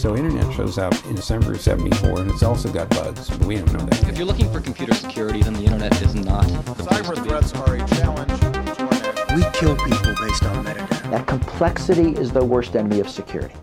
So internet shows up in December of 74 and it's also got bugs, but we don't know that. If you're looking for computer security, then the internet is not. Cyber threats are a challenge to our national We kill people based on metadata. That complexity is the worst enemy of security.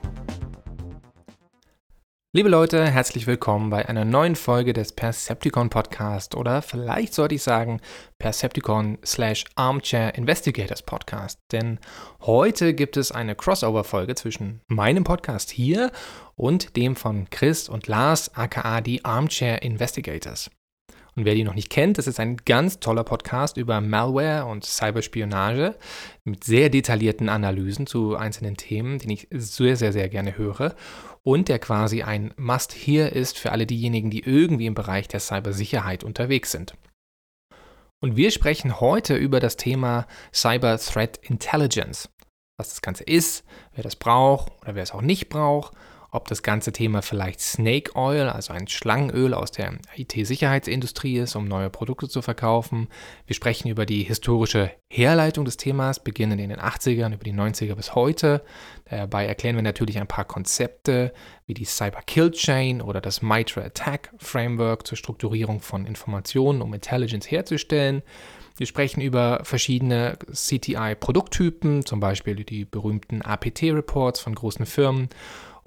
Liebe Leute, herzlich willkommen bei einer neuen Folge des Percepticon Podcast oder vielleicht sollte ich sagen Percepticon slash Armchair Investigators Podcast. Denn heute gibt es eine Crossover-Folge zwischen meinem Podcast hier und dem von Chris und Lars, aka die Armchair Investigators. Und wer die noch nicht kennt, das ist ein ganz toller Podcast über Malware und Cyberspionage mit sehr detaillierten Analysen zu einzelnen Themen, den ich sehr, sehr, sehr gerne höre und der quasi ein Must-Hear ist für alle diejenigen, die irgendwie im Bereich der Cybersicherheit unterwegs sind. Und wir sprechen heute über das Thema Cyber Threat Intelligence. Was das Ganze ist, wer das braucht oder wer es auch nicht braucht ob das ganze Thema vielleicht Snake Oil, also ein Schlangenöl aus der IT-Sicherheitsindustrie ist, um neue Produkte zu verkaufen. Wir sprechen über die historische Herleitung des Themas, beginnend in den 80ern, über die 90er bis heute. Dabei erklären wir natürlich ein paar Konzepte wie die Cyber Kill Chain oder das MITRE Attack Framework zur Strukturierung von Informationen, um Intelligence herzustellen. Wir sprechen über verschiedene CTI-Produkttypen, zum Beispiel die berühmten APT-Reports von großen Firmen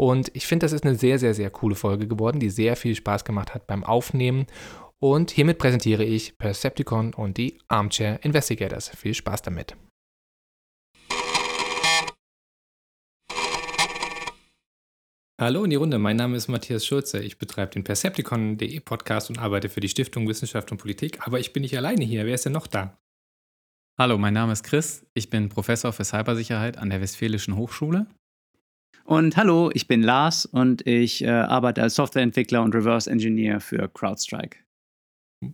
und ich finde, das ist eine sehr, sehr, sehr coole Folge geworden, die sehr viel Spaß gemacht hat beim Aufnehmen. Und hiermit präsentiere ich Percepticon und die Armchair Investigators. Viel Spaß damit. Hallo in die Runde, mein Name ist Matthias Schulze. Ich betreibe den Percepticon.de Podcast und arbeite für die Stiftung Wissenschaft und Politik. Aber ich bin nicht alleine hier. Wer ist denn noch da? Hallo, mein Name ist Chris. Ich bin Professor für Cybersicherheit an der Westfälischen Hochschule und hallo, ich bin Lars und ich äh, arbeite als Softwareentwickler und Reverse Engineer für CrowdStrike.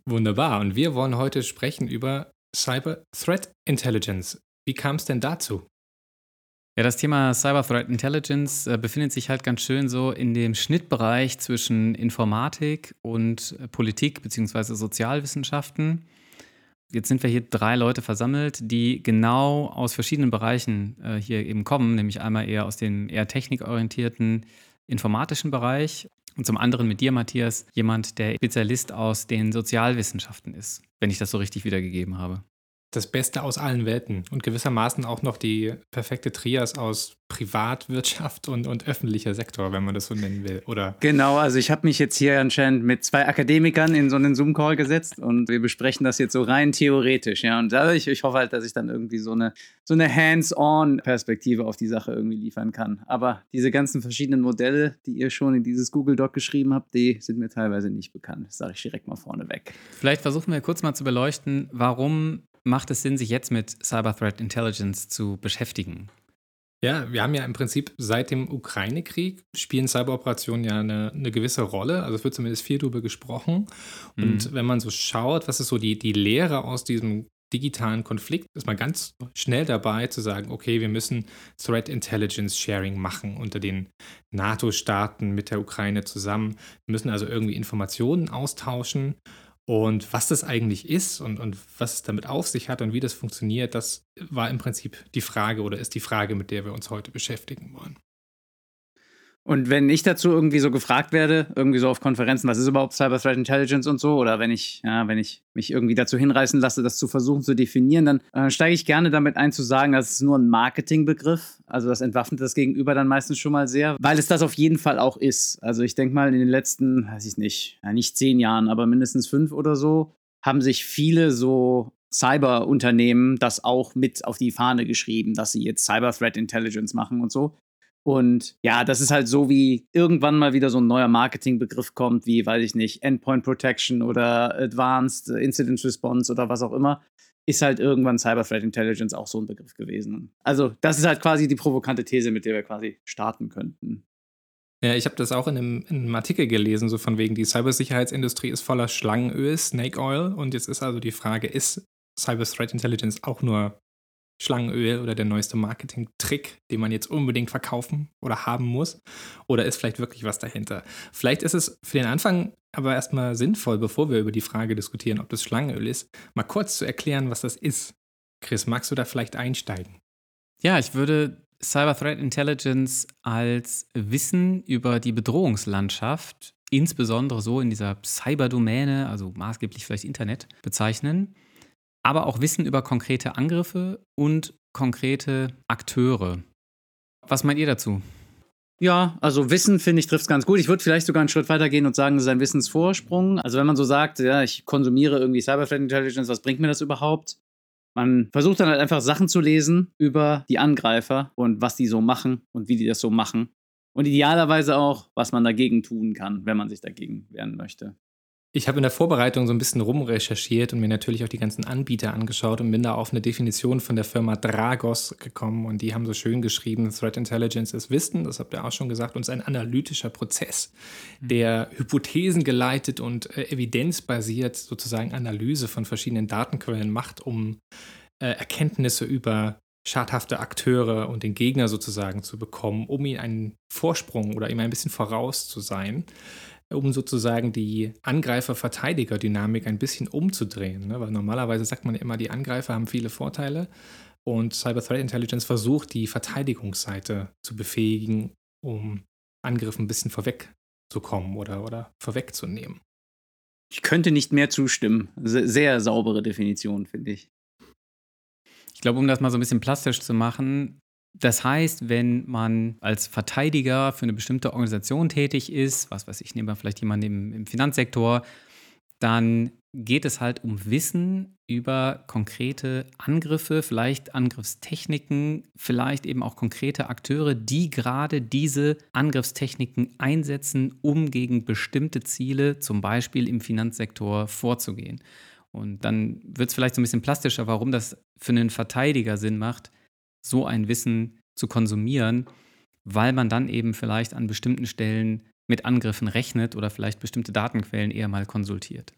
Wunderbar. Und wir wollen heute sprechen über Cyber Threat Intelligence. Wie kam es denn dazu? Ja, das Thema Cyber Threat Intelligence äh, befindet sich halt ganz schön so in dem Schnittbereich zwischen Informatik und äh, Politik bzw. Sozialwissenschaften. Jetzt sind wir hier drei Leute versammelt, die genau aus verschiedenen Bereichen äh, hier eben kommen, nämlich einmal eher aus dem eher technikorientierten informatischen Bereich und zum anderen mit dir, Matthias, jemand, der Spezialist aus den Sozialwissenschaften ist, wenn ich das so richtig wiedergegeben habe das Beste aus allen Welten und gewissermaßen auch noch die perfekte Trias aus Privatwirtschaft und, und öffentlicher Sektor, wenn man das so nennen will, oder? Genau, also ich habe mich jetzt hier anscheinend mit zwei Akademikern in so einen Zoom-Call gesetzt und wir besprechen das jetzt so rein theoretisch, ja. Und dadurch, ich hoffe halt, dass ich dann irgendwie so eine, so eine Hands-on-Perspektive auf die Sache irgendwie liefern kann. Aber diese ganzen verschiedenen Modelle, die ihr schon in dieses Google-Doc geschrieben habt, die sind mir teilweise nicht bekannt. Das sage ich direkt mal vorneweg. Vielleicht versuchen wir kurz mal zu beleuchten, warum macht es Sinn, sich jetzt mit Cyber Threat Intelligence zu beschäftigen? Ja, wir haben ja im Prinzip seit dem Ukraine-Krieg spielen Cyberoperationen ja eine, eine, gewisse Rolle. Also es wird zumindest viel darüber gesprochen. Und mhm. wenn man so schaut, was ist so die, die Lehre aus diesem digitalen Konflikt, ist man ganz schnell dabei zu sagen, okay, wir müssen Threat Intelligence Sharing machen unter den NATO-Staaten mit der Ukraine zusammen. Wir müssen also irgendwie Informationen austauschen und was das eigentlich ist und, und was es damit auf sich hat und wie das funktioniert, das war im Prinzip die Frage oder ist die Frage, mit der wir uns heute beschäftigen wollen. Und wenn ich dazu irgendwie so gefragt werde, irgendwie so auf Konferenzen, was ist überhaupt Cyber Threat Intelligence und so, oder wenn ich, ja, wenn ich mich irgendwie dazu hinreißen lasse, das zu versuchen zu definieren, dann äh, steige ich gerne damit ein zu sagen, das ist nur ein Marketingbegriff. Also das entwaffnet das Gegenüber dann meistens schon mal sehr, weil es das auf jeden Fall auch ist. Also ich denke mal, in den letzten, weiß ich nicht, ja, nicht zehn Jahren, aber mindestens fünf oder so, haben sich viele so Cyberunternehmen das auch mit auf die Fahne geschrieben, dass sie jetzt Cyber Threat Intelligence machen und so. Und ja, das ist halt so, wie irgendwann mal wieder so ein neuer Marketingbegriff kommt, wie, weiß ich nicht, Endpoint Protection oder Advanced Incident Response oder was auch immer, ist halt irgendwann Cyber Threat Intelligence auch so ein Begriff gewesen. Also, das ist halt quasi die provokante These, mit der wir quasi starten könnten. Ja, ich habe das auch in einem, in einem, Artikel gelesen, so von wegen, die Cybersicherheitsindustrie ist voller Schlangenöl, Snake Oil. Und jetzt ist also die Frage, ist Cyber Threat Intelligence auch nur Schlangenöl oder der neueste Marketing-Trick, den man jetzt unbedingt verkaufen oder haben muss? Oder ist vielleicht wirklich was dahinter? Vielleicht ist es für den Anfang aber erstmal sinnvoll, bevor wir über die Frage diskutieren, ob das Schlangenöl ist, mal kurz zu erklären, was das ist. Chris, magst du da vielleicht einsteigen? Ja, ich würde Cyber Threat Intelligence als Wissen über die Bedrohungslandschaft, insbesondere so in dieser Cyberdomäne, also maßgeblich vielleicht Internet, bezeichnen, aber auch Wissen über konkrete Angriffe und konkrete Akteure. Was meint ihr dazu? Ja, also Wissen finde ich trifft es ganz gut. Ich würde vielleicht sogar einen Schritt weiter gehen und sagen, es ist ein Wissensvorsprung. Also wenn man so sagt, ja, ich konsumiere irgendwie Cyber Threat Intelligence, was bringt mir das überhaupt? Man versucht dann halt einfach Sachen zu lesen über die Angreifer und was die so machen und wie die das so machen. Und idealerweise auch, was man dagegen tun kann, wenn man sich dagegen wehren möchte. Ich habe in der Vorbereitung so ein bisschen rumrecherchiert und mir natürlich auch die ganzen Anbieter angeschaut und bin da auf eine Definition von der Firma Dragos gekommen und die haben so schön geschrieben, Threat Intelligence ist Wissen, das habt ihr auch schon gesagt, und ist ein analytischer Prozess, der Hypothesen geleitet und äh, evidenzbasiert sozusagen Analyse von verschiedenen Datenquellen macht, um äh, Erkenntnisse über schadhafte Akteure und den Gegner sozusagen zu bekommen, um ihm einen Vorsprung oder ihm ein bisschen voraus zu sein, um sozusagen die Angreifer-Verteidiger-Dynamik ein bisschen umzudrehen. Ne? Weil normalerweise sagt man ja immer, die Angreifer haben viele Vorteile und Cyber Threat Intelligence versucht, die Verteidigungsseite zu befähigen, um Angriffen ein bisschen vorwegzukommen oder, oder vorwegzunehmen. Ich könnte nicht mehr zustimmen. Sehr saubere Definition, finde ich. Ich glaube, um das mal so ein bisschen plastisch zu machen, das heißt, wenn man als Verteidiger für eine bestimmte Organisation tätig ist, was weiß ich, nehmen wir vielleicht jemanden im, im Finanzsektor, dann geht es halt um Wissen über konkrete Angriffe, vielleicht Angriffstechniken, vielleicht eben auch konkrete Akteure, die gerade diese Angriffstechniken einsetzen, um gegen bestimmte Ziele, zum Beispiel im Finanzsektor, vorzugehen. Und dann wird es vielleicht so ein bisschen plastischer, warum das für einen Verteidiger Sinn macht, so ein Wissen zu konsumieren, weil man dann eben vielleicht an bestimmten Stellen mit Angriffen rechnet oder vielleicht bestimmte Datenquellen eher mal konsultiert.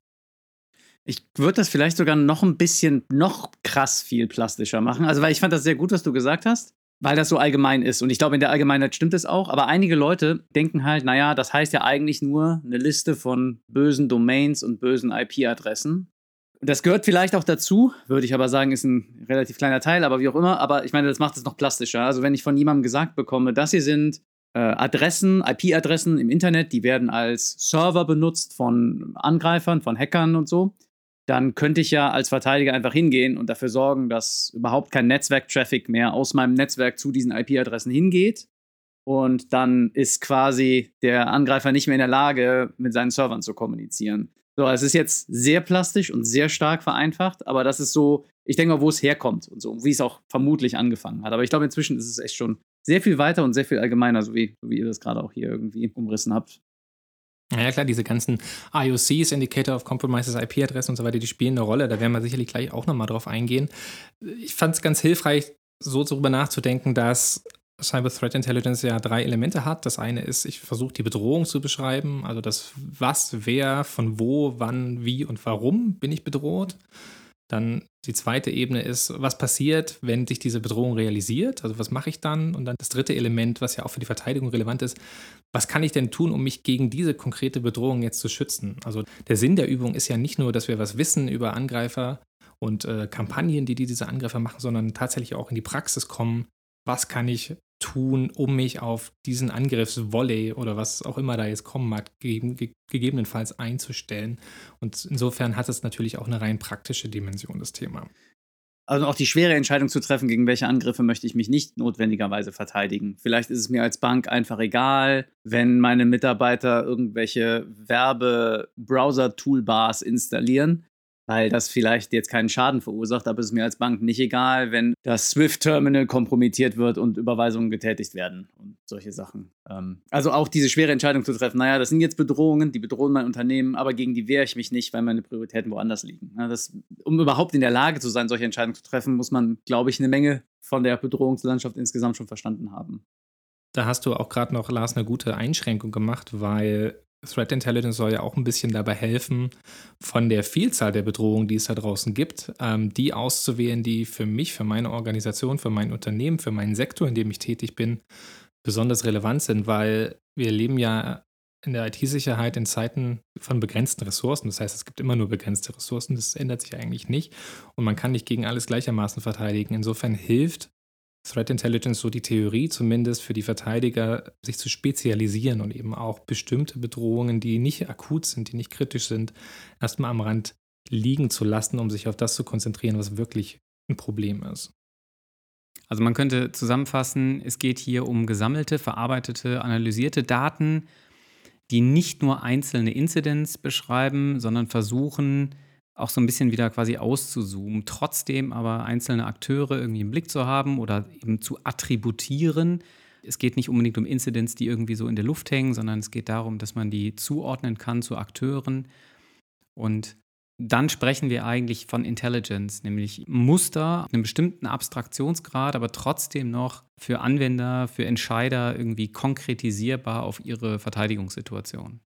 Ich würde das vielleicht sogar noch ein bisschen, noch krass viel plastischer machen. Also, weil ich fand das sehr gut, was du gesagt hast, weil das so allgemein ist. Und ich glaube, in der Allgemeinheit stimmt es auch. Aber einige Leute denken halt, naja, das heißt ja eigentlich nur eine Liste von bösen Domains und bösen IP-Adressen. Das gehört vielleicht auch dazu, würde ich aber sagen, ist ein relativ kleiner Teil, aber wie auch immer. Aber ich meine, das macht es noch plastischer. Also wenn ich von jemandem gesagt bekomme, das hier sind äh, Adressen, IP-Adressen im Internet, die werden als Server benutzt von Angreifern, von Hackern und so, dann könnte ich ja als Verteidiger einfach hingehen und dafür sorgen, dass überhaupt kein Netzwerk-Traffic mehr aus meinem Netzwerk zu diesen IP-Adressen hingeht. Und dann ist quasi der Angreifer nicht mehr in der Lage, mit seinen Servern zu kommunizieren. So, es ist jetzt sehr plastisch und sehr stark vereinfacht, aber das ist so, ich denke mal, wo es herkommt und so, wie es auch vermutlich angefangen hat. Aber ich glaube, inzwischen ist es echt schon sehr viel weiter und sehr viel allgemeiner, so wie, wie ihr das gerade auch hier irgendwie umrissen habt. Ja, klar, diese ganzen IOCs, Indicator of Compromises, IP-Adressen und so weiter, die spielen eine Rolle. Da werden wir sicherlich gleich auch nochmal drauf eingehen. Ich fand es ganz hilfreich, so darüber nachzudenken, dass Cyber Threat Intelligence ja drei Elemente hat. Das eine ist, ich versuche die Bedrohung zu beschreiben, also das was, wer, von wo, wann, wie und warum bin ich bedroht. Dann die zweite Ebene ist, was passiert, wenn sich diese Bedrohung realisiert? Also was mache ich dann? Und dann das dritte Element, was ja auch für die Verteidigung relevant ist, was kann ich denn tun, um mich gegen diese konkrete Bedrohung jetzt zu schützen? Also der Sinn der Übung ist ja nicht nur, dass wir was wissen über Angreifer und äh, Kampagnen, die diese Angreifer machen, sondern tatsächlich auch in die Praxis kommen. Was kann ich tun, um mich auf diesen Angriffsvolley oder was auch immer da jetzt kommen mag, ge gegebenenfalls einzustellen. Und insofern hat es natürlich auch eine rein praktische Dimension, das Thema. Also auch die schwere Entscheidung zu treffen, gegen welche Angriffe möchte ich mich nicht notwendigerweise verteidigen. Vielleicht ist es mir als Bank einfach egal, wenn meine Mitarbeiter irgendwelche Werbe-Browser-Toolbars installieren weil das vielleicht jetzt keinen Schaden verursacht, aber es ist mir als Bank nicht egal, wenn das SWIFT-Terminal kompromittiert wird und Überweisungen getätigt werden und solche Sachen. Ähm, also auch diese schwere Entscheidung zu treffen, naja, das sind jetzt Bedrohungen, die bedrohen mein Unternehmen, aber gegen die wehre ich mich nicht, weil meine Prioritäten woanders liegen. Ja, das, um überhaupt in der Lage zu sein, solche Entscheidungen zu treffen, muss man, glaube ich, eine Menge von der Bedrohungslandschaft insgesamt schon verstanden haben. Da hast du auch gerade noch, Lars, eine gute Einschränkung gemacht, weil Threat Intelligence soll ja auch ein bisschen dabei helfen, von der Vielzahl der Bedrohungen, die es da draußen gibt, ähm, die auszuwählen, die für mich, für meine Organisation, für mein Unternehmen, für meinen Sektor, in dem ich tätig bin, besonders relevant sind, weil wir leben ja in der IT-Sicherheit in Zeiten von begrenzten Ressourcen. Das heißt, es gibt immer nur begrenzte Ressourcen. Das ändert sich eigentlich nicht. Und man kann nicht gegen alles gleichermaßen verteidigen. Insofern hilft Threat Intelligence so die Theorie zumindest für die Verteidiger, sich zu spezialisieren und eben auch bestimmte Bedrohungen, die nicht akut sind, die nicht kritisch sind, erstmal am Rand liegen zu lassen, um sich auf das zu konzentrieren, was wirklich ein Problem ist. Also man könnte zusammenfassen, es geht hier um gesammelte, verarbeitete, analysierte Daten, die nicht nur einzelne Incidents beschreiben, sondern versuchen, auch so ein bisschen wieder quasi auszuzoomen, trotzdem aber einzelne Akteure irgendwie im Blick zu haben oder eben zu attributieren. Es geht nicht unbedingt um Incidents, die irgendwie so in der Luft hängen, sondern es geht darum, dass man die zuordnen kann zu Akteuren. Und dann sprechen wir eigentlich von Intelligence, nämlich Muster, einem bestimmten Abstraktionsgrad, aber trotzdem noch für Anwender, für Entscheider irgendwie konkretisierbar auf ihre Verteidigungssituation.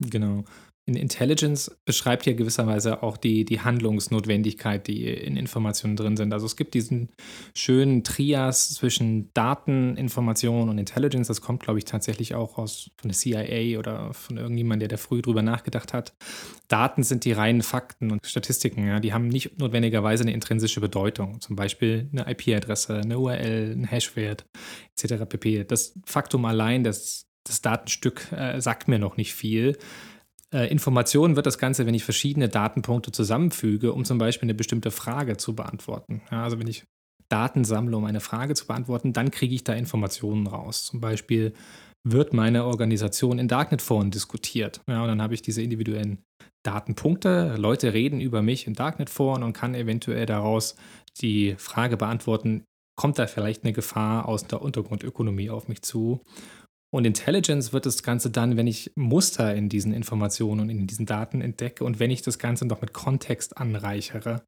Genau. In Intelligence beschreibt ja gewisserweise auch die, die Handlungsnotwendigkeit, die in Informationen drin sind. Also es gibt diesen schönen Trias zwischen Daten, Information und Intelligence. Das kommt, glaube ich, tatsächlich auch aus von der CIA oder von irgendjemandem, der da früh drüber nachgedacht hat. Daten sind die reinen Fakten und Statistiken. Ja, die haben nicht notwendigerweise eine intrinsische Bedeutung. Zum Beispiel eine IP-Adresse, eine URL, ein Hashwert etc. pp. Das Faktum allein, das, das Datenstück äh, sagt mir noch nicht viel äh, Informationen wird das Ganze, wenn ich verschiedene Datenpunkte zusammenfüge, um zum Beispiel eine bestimmte Frage zu beantworten. Ja, also wenn ich Daten sammle, um eine Frage zu beantworten, dann kriege ich da Informationen raus. Zum Beispiel wird meine Organisation in Darknet-Foren diskutiert. Ja, und dann habe ich diese individuellen Datenpunkte. Leute reden über mich in Darknet-Foren und kann eventuell daraus die Frage beantworten, kommt da vielleicht eine Gefahr aus der Untergrundökonomie auf mich zu? Und Intelligence wird das Ganze dann, wenn ich Muster in diesen Informationen und in diesen Daten entdecke und wenn ich das Ganze noch mit Kontext anreichere,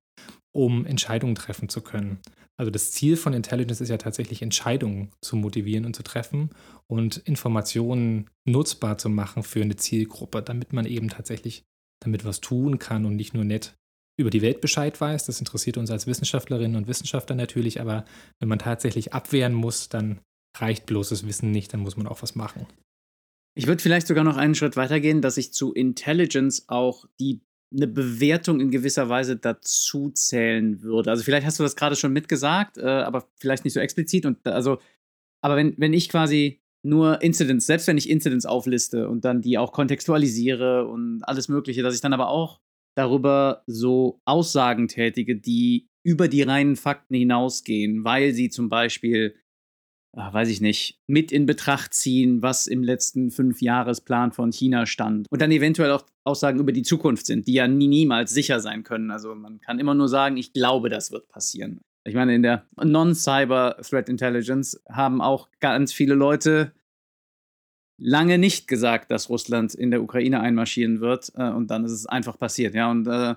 um Entscheidungen treffen zu können. Also das Ziel von Intelligence ist ja tatsächlich Entscheidungen zu motivieren und zu treffen und Informationen nutzbar zu machen für eine Zielgruppe, damit man eben tatsächlich damit was tun kann und nicht nur nett über die Welt Bescheid weiß. Das interessiert uns als Wissenschaftlerinnen und Wissenschaftler natürlich, aber wenn man tatsächlich abwehren muss, dann reicht bloßes Wissen nicht, dann muss man auch was machen. Ich würde vielleicht sogar noch einen Schritt weitergehen, dass ich zu Intelligence auch die eine Bewertung in gewisser Weise dazu zählen würde. Also vielleicht hast du das gerade schon mitgesagt, äh, aber vielleicht nicht so explizit. Und also, aber wenn, wenn ich quasi nur Incidents, selbst wenn ich Incidents aufliste und dann die auch kontextualisiere und alles Mögliche, dass ich dann aber auch darüber so Aussagen tätige, die über die reinen Fakten hinausgehen, weil sie zum Beispiel weiß ich nicht, mit in Betracht ziehen, was im letzten Fünfjahresplan von China stand. Und dann eventuell auch Aussagen über die Zukunft sind, die ja nie, niemals sicher sein können. Also man kann immer nur sagen, ich glaube, das wird passieren. Ich meine, in der Non-Cyber Threat Intelligence haben auch ganz viele Leute lange nicht gesagt, dass Russland in der Ukraine einmarschieren wird. Äh, und dann ist es einfach passiert. Ja, und äh,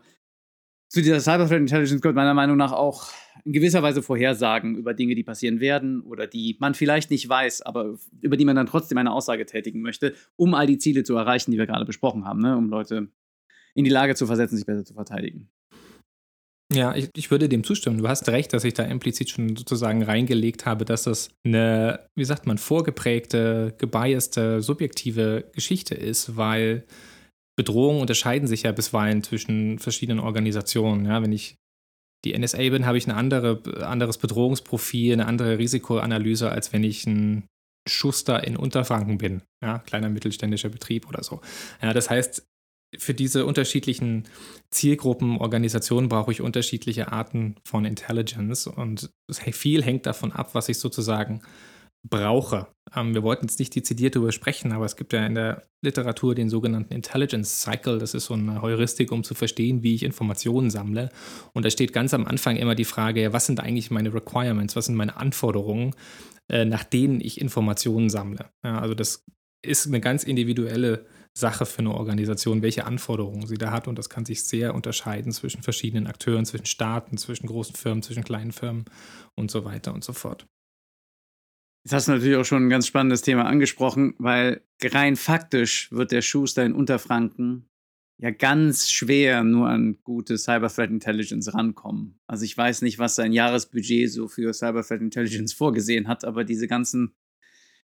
zu dieser Cyber Threat Intelligence gehört meiner Meinung nach auch in gewisser Weise Vorhersagen über Dinge, die passieren werden oder die man vielleicht nicht weiß, aber über die man dann trotzdem eine Aussage tätigen möchte, um all die Ziele zu erreichen, die wir gerade besprochen haben, ne? um Leute in die Lage zu versetzen, sich besser zu verteidigen. Ja, ich, ich, würde dem zustimmen. Du hast recht, dass ich da implizit schon sozusagen reingelegt habe, dass das eine, wie sagt man, vorgeprägte, gebiaste, subjektive Geschichte ist, weil Bedrohungen unterscheiden sich ja bisweilen zwischen verschiedenen Organisationen. Ja, wenn ich die NSA bin, habe ich ein andere, anderes Bedrohungsprofil, eine andere Risikoanalyse, als wenn ich ein Schuster in Unterfranken bin, ja, kleiner mittelständischer Betrieb oder so. Ja, das heißt, für diese unterschiedlichen Zielgruppen, Organisationen brauche ich unterschiedliche Arten von Intelligence und viel hängt davon ab, was ich sozusagen brauche. Ähm, wir wollten jetzt nicht dezidiert darüber sprechen, aber es gibt ja in der Literatur den sogenannten Intelligence Cycle. Das ist so eine Heuristik, um zu verstehen, wie ich Informationen sammle. Und da steht ganz am Anfang immer die Frage, was sind eigentlich meine Requirements, was sind meine Anforderungen, äh, nach denen ich Informationen sammle. Ja, also das ist eine ganz individuelle Sache für eine Organisation, welche Anforderungen sie da hat. Und das kann sich sehr unterscheiden zwischen verschiedenen Akteuren, zwischen Staaten, zwischen großen Firmen, zwischen kleinen Firmen und so weiter und so fort. Jetzt hast du natürlich auch schon ein ganz spannendes Thema angesprochen, weil rein faktisch wird der Schuster in Unterfranken ja ganz schwer nur an gute Cyber Threat Intelligence rankommen. Also ich weiß nicht, was sein Jahresbudget so für Cyber Threat Intelligence vorgesehen hat, aber diese ganzen,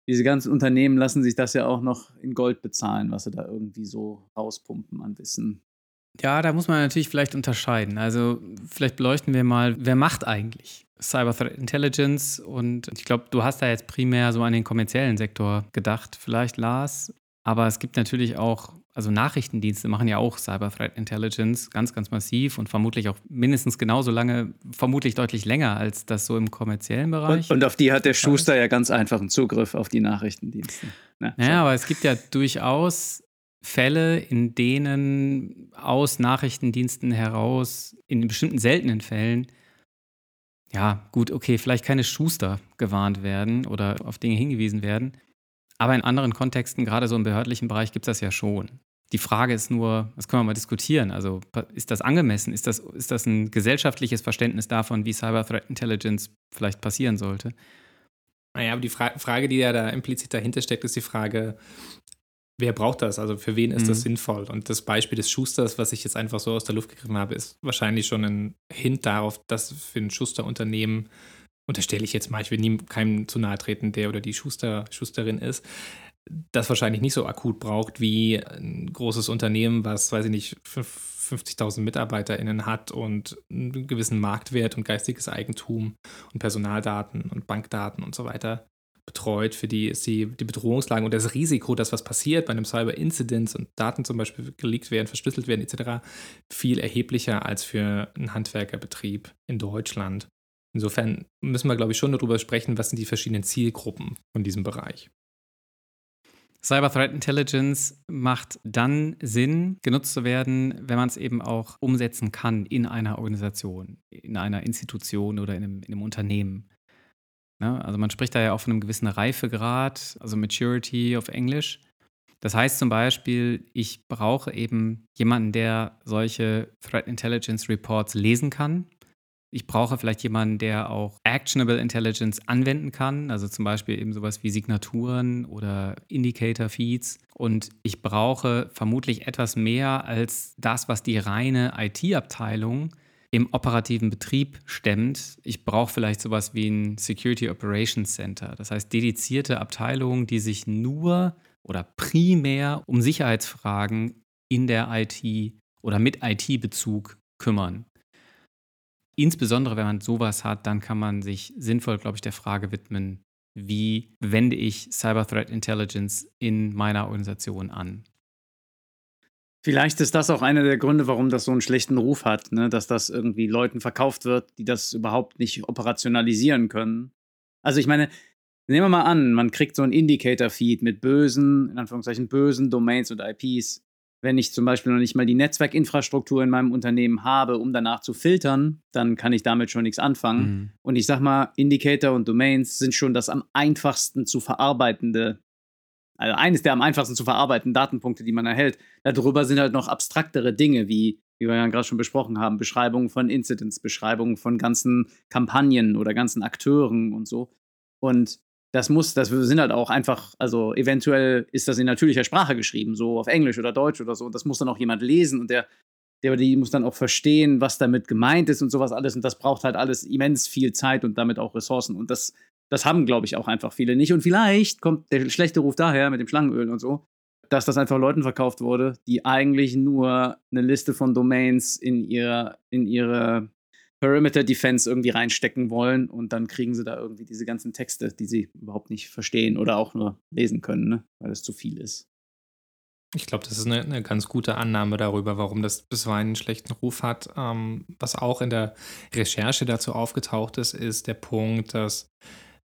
diese ganzen Unternehmen lassen sich das ja auch noch in Gold bezahlen, was sie da irgendwie so rauspumpen an Wissen. Ja, da muss man natürlich vielleicht unterscheiden. Also vielleicht beleuchten wir mal, wer macht eigentlich Cyber Threat Intelligence? Und ich glaube, du hast da jetzt primär so an den kommerziellen Sektor gedacht, vielleicht Lars. Aber es gibt natürlich auch, also Nachrichtendienste machen ja auch Cyber Threat Intelligence ganz, ganz massiv und vermutlich auch mindestens genauso lange, vermutlich deutlich länger als das so im kommerziellen Bereich. Und, und auf die hat der Schuster ja ganz einfachen Zugriff auf die Nachrichtendienste. Ja, naja, aber es gibt ja durchaus Fälle, in denen aus Nachrichtendiensten heraus, in bestimmten seltenen Fällen, ja, gut, okay, vielleicht keine Schuster gewarnt werden oder auf Dinge hingewiesen werden. Aber in anderen Kontexten, gerade so im behördlichen Bereich, gibt es das ja schon. Die Frage ist nur, das können wir mal diskutieren. Also ist das angemessen? Ist das, ist das ein gesellschaftliches Verständnis davon, wie Cyber Threat Intelligence vielleicht passieren sollte? Naja, aber die Fra Frage, die ja da implizit dahinter steckt, ist die Frage, wer braucht das? Also für wen ist mhm. das sinnvoll? Und das Beispiel des Schusters, was ich jetzt einfach so aus der Luft gegriffen habe, ist wahrscheinlich schon ein Hint darauf, dass für ein Schusterunternehmen, unterstelle ich jetzt mal, ich will nie keinem zu nahe treten, der oder die Schuster, Schusterin ist, das wahrscheinlich nicht so akut braucht wie ein großes Unternehmen, was, weiß ich nicht, 50.000 MitarbeiterInnen hat und einen gewissen Marktwert und geistiges Eigentum und Personaldaten und Bankdaten und so weiter betreut, für die ist die, die Bedrohungslage und das Risiko, dass was passiert bei einem Cyber-Incident und Daten zum Beispiel geleakt werden, verschlüsselt werden etc., viel erheblicher als für einen Handwerkerbetrieb in Deutschland. Insofern müssen wir, glaube ich, schon darüber sprechen, was sind die verschiedenen Zielgruppen von diesem Bereich. Cyber Threat Intelligence macht dann Sinn, genutzt zu werden, wenn man es eben auch umsetzen kann in einer Organisation, in einer Institution oder in einem, in einem Unternehmen. Ne? Also man spricht da ja auch von einem gewissen Reifegrad, also Maturity auf Englisch. Das heißt zum Beispiel, ich brauche eben jemanden, der solche Threat Intelligence Reports lesen kann. Ich brauche vielleicht jemanden, der auch Actionable Intelligence anwenden kann, also zum Beispiel eben sowas wie Signaturen oder Indicator Feeds. Und ich brauche vermutlich etwas mehr als das, was die reine IT-Abteilung im operativen Betrieb stemmt. Ich brauche vielleicht sowas wie ein Security Operations Center. Das heißt, dedizierte Abteilungen, die sich nur oder primär um Sicherheitsfragen in der IT oder mit IT-Bezug kümmern. Insbesondere wenn man sowas hat, dann kann man sich sinnvoll, glaube ich, der Frage widmen, wie wende ich Cyber Threat Intelligence in meiner Organisation an? Vielleicht ist das auch einer der Gründe, warum das so einen schlechten Ruf hat, ne? dass das irgendwie Leuten verkauft wird, die das überhaupt nicht operationalisieren können. Also ich meine, nehmen wir mal an, man kriegt so ein Indicator-Feed mit bösen, in Anführungszeichen bösen Domains und IPs. Wenn ich zum Beispiel noch nicht mal die Netzwerkinfrastruktur in meinem Unternehmen habe, um danach zu filtern, dann kann ich damit schon nichts anfangen. Mhm. Und ich sag mal, Indicator und Domains sind schon das am einfachsten zu verarbeitende also eines der am einfachsten zu verarbeitenden Datenpunkte, die man erhält. Darüber sind halt noch abstraktere Dinge, wie, wie wir ja gerade schon besprochen haben, Beschreibungen von Incidents, Beschreibungen von ganzen Kampagnen oder ganzen Akteuren und so. Und das muss, das sind halt auch einfach, also eventuell ist das in natürlicher Sprache geschrieben, so auf Englisch oder Deutsch oder so. Und das muss dann auch jemand lesen und der, der die muss dann auch verstehen, was damit gemeint ist und sowas alles. Und das braucht halt alles immens viel Zeit und damit auch Ressourcen. Und das das haben, glaube ich, auch einfach viele nicht. Und vielleicht kommt der schlechte Ruf daher mit dem Schlangenöl und so, dass das einfach Leuten verkauft wurde, die eigentlich nur eine Liste von Domains in ihre, in ihre Perimeter Defense irgendwie reinstecken wollen und dann kriegen sie da irgendwie diese ganzen Texte, die sie überhaupt nicht verstehen oder auch nur lesen können, ne? weil es zu viel ist. Ich glaube, das ist eine, eine, ganz gute Annahme darüber, warum das bisweilen einen schlechten Ruf hat. Ähm, was auch in der Recherche dazu aufgetaucht ist, ist der Punkt, dass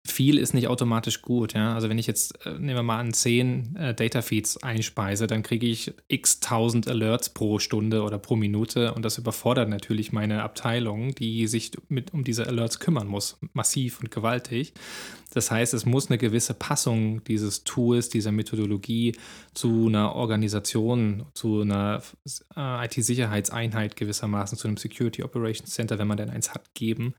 viel ist nicht automatisch gut. Ja? Also wenn ich jetzt, äh, nehmen wir mal an, 10 äh, Datafeeds einspeise, dann kriege ich x tausend Alerts pro Stunde oder pro Minute und das überfordert natürlich meine Abteilung, die sich mit, um diese Alerts kümmern muss, massiv und gewaltig. Das heißt, es muss eine gewisse Passung dieses Tools, dieser Methodologie zu einer Organisation, zu einer äh, IT-Sicherheitseinheit gewissermaßen, zu einem Security Operations Center, wenn man denn eins hat, geben.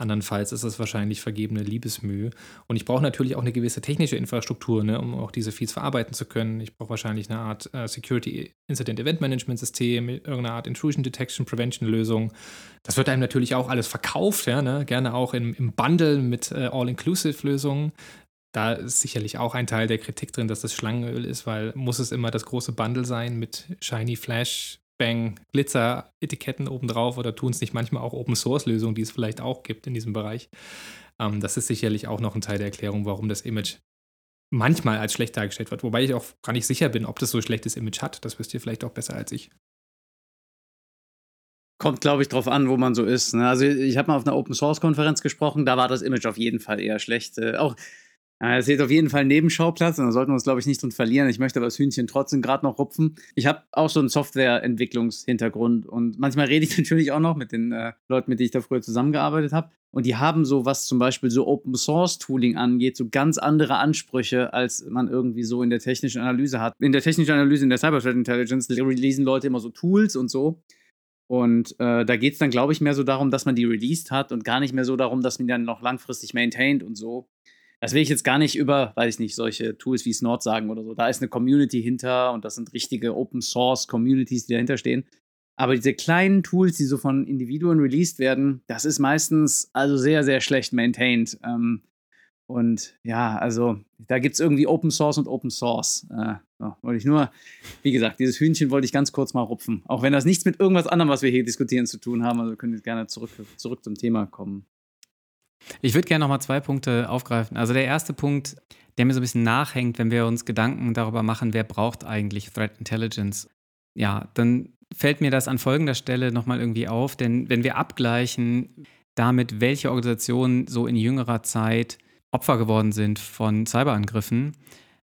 Andernfalls ist es wahrscheinlich vergebene Liebesmühe. Und ich brauche natürlich auch eine gewisse technische Infrastruktur, ne, um auch diese Feeds verarbeiten zu können. Ich brauche wahrscheinlich eine Art äh, Security Incident Event Management System, irgendeine Art Intrusion Detection Prevention Lösung. Das wird einem natürlich auch alles verkauft, ja, ne? gerne auch im, im Bundle mit äh, All-Inclusive Lösungen. Da ist sicherlich auch ein Teil der Kritik drin, dass das Schlangenöl ist, weil muss es immer das große Bundle sein mit Shiny Flash Bang Glitzer-Etiketten obendrauf oder tun es nicht manchmal auch Open-Source-Lösungen, die es vielleicht auch gibt in diesem Bereich. Ähm, das ist sicherlich auch noch ein Teil der Erklärung, warum das Image manchmal als schlecht dargestellt wird. Wobei ich auch gar nicht sicher bin, ob das so ein schlechtes Image hat. Das wisst ihr vielleicht auch besser als ich. Kommt, glaube ich, drauf an, wo man so ist. Ne? Also ich habe mal auf einer Open-Source-Konferenz gesprochen, da war das Image auf jeden Fall eher schlecht. Äh, auch es ist auf jeden Fall ein Nebenschauplatz und da sollten wir uns, glaube ich, nicht drin verlieren. Ich möchte aber das Hühnchen trotzdem gerade noch rupfen. Ich habe auch so einen Softwareentwicklungshintergrund und manchmal rede ich natürlich auch noch mit den äh, Leuten, mit denen ich da früher zusammengearbeitet habe. Und die haben so, was zum Beispiel so Open Source Tooling angeht, so ganz andere Ansprüche, als man irgendwie so in der technischen Analyse hat. In der technischen Analyse, in der Cyber Threat Intelligence releasen Leute immer so Tools und so. Und äh, da geht es dann, glaube ich, mehr so darum, dass man die released hat und gar nicht mehr so darum, dass man die dann noch langfristig maintained und so. Das will ich jetzt gar nicht über, weiß ich nicht, solche Tools wie Snort sagen oder so. Da ist eine Community hinter und das sind richtige Open Source Communities, die dahinter stehen. Aber diese kleinen Tools, die so von Individuen released werden, das ist meistens also sehr, sehr schlecht maintained. Ähm, und ja, also da gibt es irgendwie Open Source und Open Source. Äh, so, wollte ich nur, wie gesagt, dieses Hühnchen wollte ich ganz kurz mal rupfen. Auch wenn das nichts mit irgendwas anderem, was wir hier diskutieren, zu tun haben. Also können wir gerne zurück, zurück zum Thema kommen. Ich würde gerne nochmal zwei Punkte aufgreifen. Also der erste Punkt, der mir so ein bisschen nachhängt, wenn wir uns Gedanken darüber machen, wer braucht eigentlich Threat Intelligence. Ja, dann fällt mir das an folgender Stelle nochmal irgendwie auf, denn wenn wir abgleichen damit, welche Organisationen so in jüngerer Zeit Opfer geworden sind von Cyberangriffen,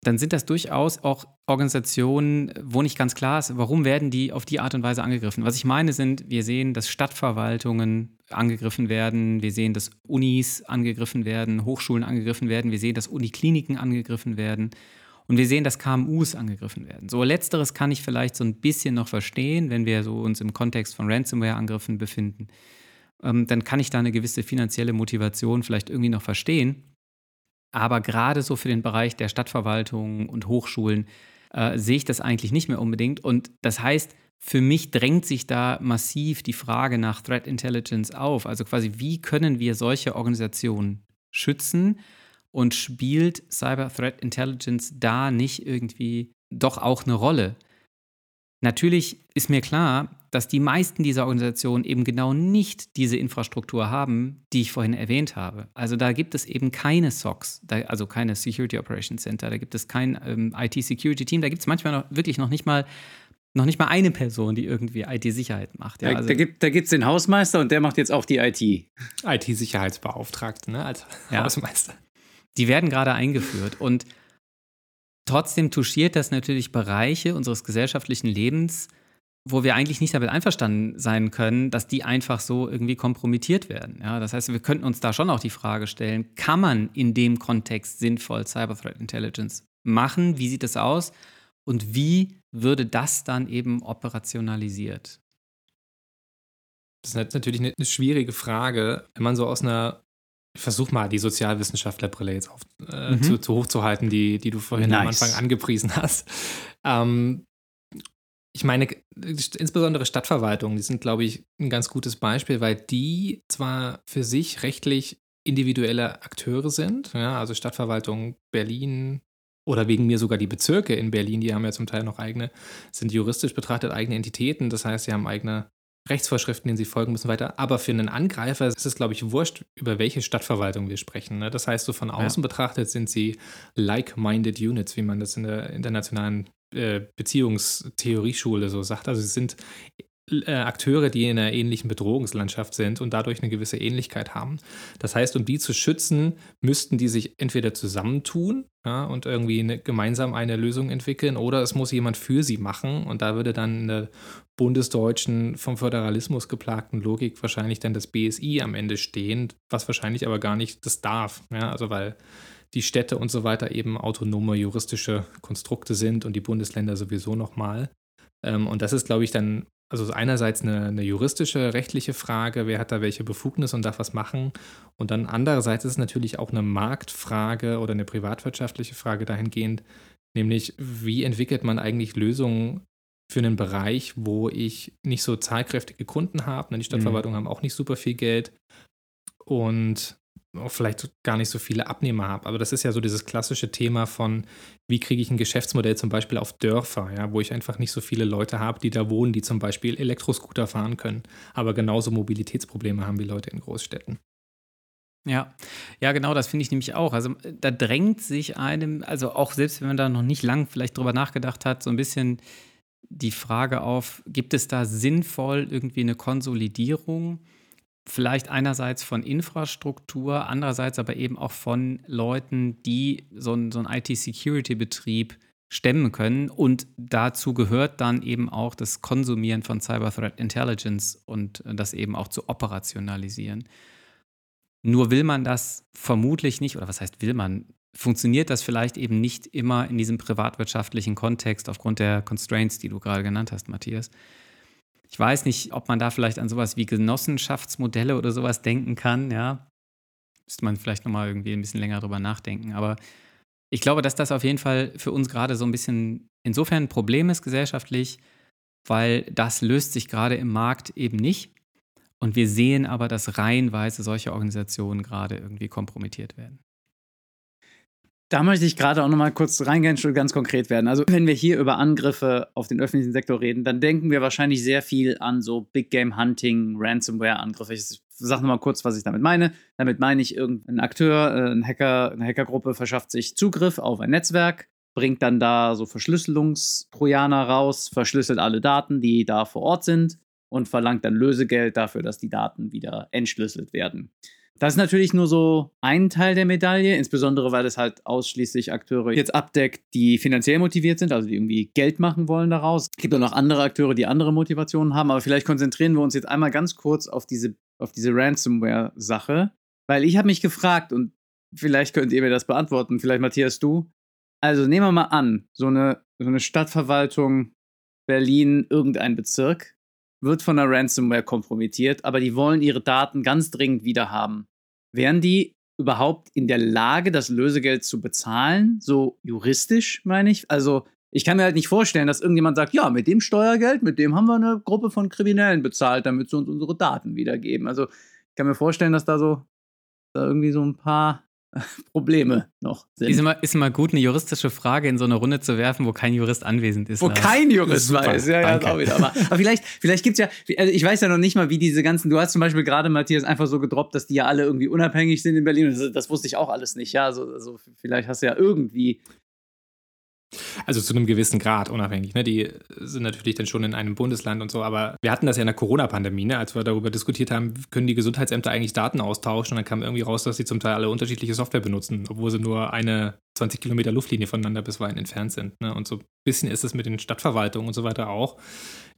dann sind das durchaus auch Organisationen, wo nicht ganz klar ist, warum werden die auf die Art und Weise angegriffen. Was ich meine sind, wir sehen, dass Stadtverwaltungen angegriffen werden, wir sehen, dass Unis angegriffen werden, Hochschulen angegriffen werden, wir sehen, dass Unikliniken angegriffen werden und wir sehen, dass KMUs angegriffen werden. So letzteres kann ich vielleicht so ein bisschen noch verstehen, wenn wir so uns im Kontext von Ransomware-Angriffen befinden. Ähm, dann kann ich da eine gewisse finanzielle Motivation vielleicht irgendwie noch verstehen. Aber gerade so für den Bereich der Stadtverwaltung und Hochschulen äh, sehe ich das eigentlich nicht mehr unbedingt. Und das heißt, für mich drängt sich da massiv die Frage nach Threat Intelligence auf. Also quasi, wie können wir solche Organisationen schützen? Und spielt Cyber Threat Intelligence da nicht irgendwie doch auch eine Rolle? Natürlich ist mir klar, dass die meisten dieser Organisationen eben genau nicht diese Infrastruktur haben, die ich vorhin erwähnt habe. Also da gibt es eben keine SOCs, also keine Security Operations Center, da gibt es kein ähm, IT-Security-Team, da gibt es manchmal noch, wirklich noch nicht mal noch nicht mal eine Person, die irgendwie IT-Sicherheit macht. Ja, also, da gibt es den Hausmeister und der macht jetzt auch die IT. IT-Sicherheitsbeauftragte, ne, als ja. Hausmeister. Die werden gerade eingeführt und Trotzdem touchiert das natürlich Bereiche unseres gesellschaftlichen Lebens, wo wir eigentlich nicht damit einverstanden sein können, dass die einfach so irgendwie kompromittiert werden. Ja, das heißt, wir könnten uns da schon auch die Frage stellen, kann man in dem Kontext sinnvoll Cyber Threat Intelligence machen? Wie sieht es aus? Und wie würde das dann eben operationalisiert? Das ist natürlich eine schwierige Frage, wenn man so aus einer ich versuche mal die Sozialwissenschaftlerbrille jetzt auf, äh, mhm. zu, zu hochzuhalten, die, die du vorhin nice. am Anfang angepriesen hast. Ähm, ich meine, insbesondere Stadtverwaltungen, die sind, glaube ich, ein ganz gutes Beispiel, weil die zwar für sich rechtlich individuelle Akteure sind, ja, also Stadtverwaltung Berlin oder wegen mir sogar die Bezirke in Berlin, die haben ja zum Teil noch eigene, sind juristisch betrachtet eigene Entitäten, das heißt, sie haben eigene Rechtsvorschriften, denen sie folgen müssen, weiter. Aber für einen Angreifer ist es, glaube ich, wurscht, über welche Stadtverwaltung wir sprechen. Ne? Das heißt, so von außen ja. betrachtet sind sie like-minded Units, wie man das in der internationalen äh, Beziehungstheorieschule so sagt. Also sie sind Akteure, die in einer ähnlichen Bedrohungslandschaft sind und dadurch eine gewisse Ähnlichkeit haben. Das heißt, um die zu schützen, müssten die sich entweder zusammentun ja, und irgendwie eine, gemeinsam eine Lösung entwickeln oder es muss jemand für sie machen und da würde dann in der bundesdeutschen, vom Föderalismus geplagten Logik wahrscheinlich dann das BSI am Ende stehen, was wahrscheinlich aber gar nicht das darf. Ja, also weil die Städte und so weiter eben autonome juristische Konstrukte sind und die Bundesländer sowieso nochmal. Ähm, und das ist, glaube ich, dann also einerseits eine, eine, juristische, rechtliche Frage, wer hat da welche Befugnis und darf was machen. Und dann andererseits ist es natürlich auch eine Marktfrage oder eine privatwirtschaftliche Frage dahingehend, nämlich wie entwickelt man eigentlich Lösungen für einen Bereich, wo ich nicht so zahlkräftige Kunden habe. Die Stadtverwaltungen mhm. haben auch nicht super viel Geld. Und auch vielleicht gar nicht so viele Abnehmer habe. Aber das ist ja so dieses klassische Thema von, wie kriege ich ein Geschäftsmodell zum Beispiel auf Dörfer, ja, wo ich einfach nicht so viele Leute habe, die da wohnen, die zum Beispiel Elektroscooter fahren können, aber genauso Mobilitätsprobleme haben wie Leute in Großstädten. Ja, ja, genau, das finde ich nämlich auch. Also da drängt sich einem, also auch selbst wenn man da noch nicht lang vielleicht drüber nachgedacht hat, so ein bisschen die Frage auf, gibt es da sinnvoll irgendwie eine Konsolidierung? Vielleicht einerseits von Infrastruktur, andererseits aber eben auch von Leuten, die so ein, so ein IT-Security-Betrieb stemmen können. Und dazu gehört dann eben auch das Konsumieren von Cyber Threat Intelligence und das eben auch zu operationalisieren. Nur will man das vermutlich nicht, oder was heißt will man? Funktioniert das vielleicht eben nicht immer in diesem privatwirtschaftlichen Kontext aufgrund der Constraints, die du gerade genannt hast, Matthias? Ich weiß nicht, ob man da vielleicht an sowas wie Genossenschaftsmodelle oder sowas denken kann, ja. Müsste man vielleicht nochmal irgendwie ein bisschen länger drüber nachdenken. Aber ich glaube, dass das auf jeden Fall für uns gerade so ein bisschen insofern ein Problem ist gesellschaftlich, weil das löst sich gerade im Markt eben nicht. Und wir sehen aber, dass reihenweise solche Organisationen gerade irgendwie kompromittiert werden. Da möchte ich gerade auch noch mal kurz reingehen und ganz konkret werden. Also, wenn wir hier über Angriffe auf den öffentlichen Sektor reden, dann denken wir wahrscheinlich sehr viel an so Big Game Hunting, Ransomware-Angriffe. Ich sage noch mal kurz, was ich damit meine. Damit meine ich, irgendein Akteur, äh, ein Hacker, eine Hackergruppe verschafft sich Zugriff auf ein Netzwerk, bringt dann da so Verschlüsselungstrojaner raus, verschlüsselt alle Daten, die da vor Ort sind und verlangt dann Lösegeld dafür, dass die Daten wieder entschlüsselt werden. Das ist natürlich nur so ein Teil der Medaille, insbesondere weil es halt ausschließlich Akteure jetzt abdeckt, die finanziell motiviert sind, also die irgendwie Geld machen wollen daraus. Es gibt auch noch andere Akteure, die andere Motivationen haben, aber vielleicht konzentrieren wir uns jetzt einmal ganz kurz auf diese, auf diese Ransomware-Sache, weil ich habe mich gefragt und vielleicht könnt ihr mir das beantworten, vielleicht Matthias du. Also nehmen wir mal an, so eine, so eine Stadtverwaltung Berlin, irgendein Bezirk, wird von einer Ransomware kompromittiert, aber die wollen ihre Daten ganz dringend wieder haben. Wären die überhaupt in der Lage, das Lösegeld zu bezahlen? So juristisch, meine ich? Also, ich kann mir halt nicht vorstellen, dass irgendjemand sagt, ja, mit dem Steuergeld, mit dem haben wir eine Gruppe von Kriminellen bezahlt, damit sie uns unsere Daten wiedergeben. Also, ich kann mir vorstellen, dass da so da irgendwie so ein paar Probleme noch sind. Ist immer, ist immer gut, eine juristische Frage in so eine Runde zu werfen, wo kein Jurist anwesend ist. Wo ne? kein Jurist weiß. Ja, ja, auch wieder. Aber, aber vielleicht, vielleicht gibt es ja, also ich weiß ja noch nicht mal, wie diese ganzen, du hast zum Beispiel gerade, Matthias, einfach so gedroppt, dass die ja alle irgendwie unabhängig sind in Berlin. Das, das wusste ich auch alles nicht. Ja, also, also vielleicht hast du ja irgendwie also zu einem gewissen Grad unabhängig. Ne? Die sind natürlich dann schon in einem Bundesland und so, aber wir hatten das ja in der Corona-Pandemie, ne? als wir darüber diskutiert haben, können die Gesundheitsämter eigentlich Daten austauschen und dann kam irgendwie raus, dass sie zum Teil alle unterschiedliche Software benutzen, obwohl sie nur eine 20 Kilometer Luftlinie voneinander bisweilen entfernt sind. Ne? Und so ein bisschen ist es mit den Stadtverwaltungen und so weiter auch.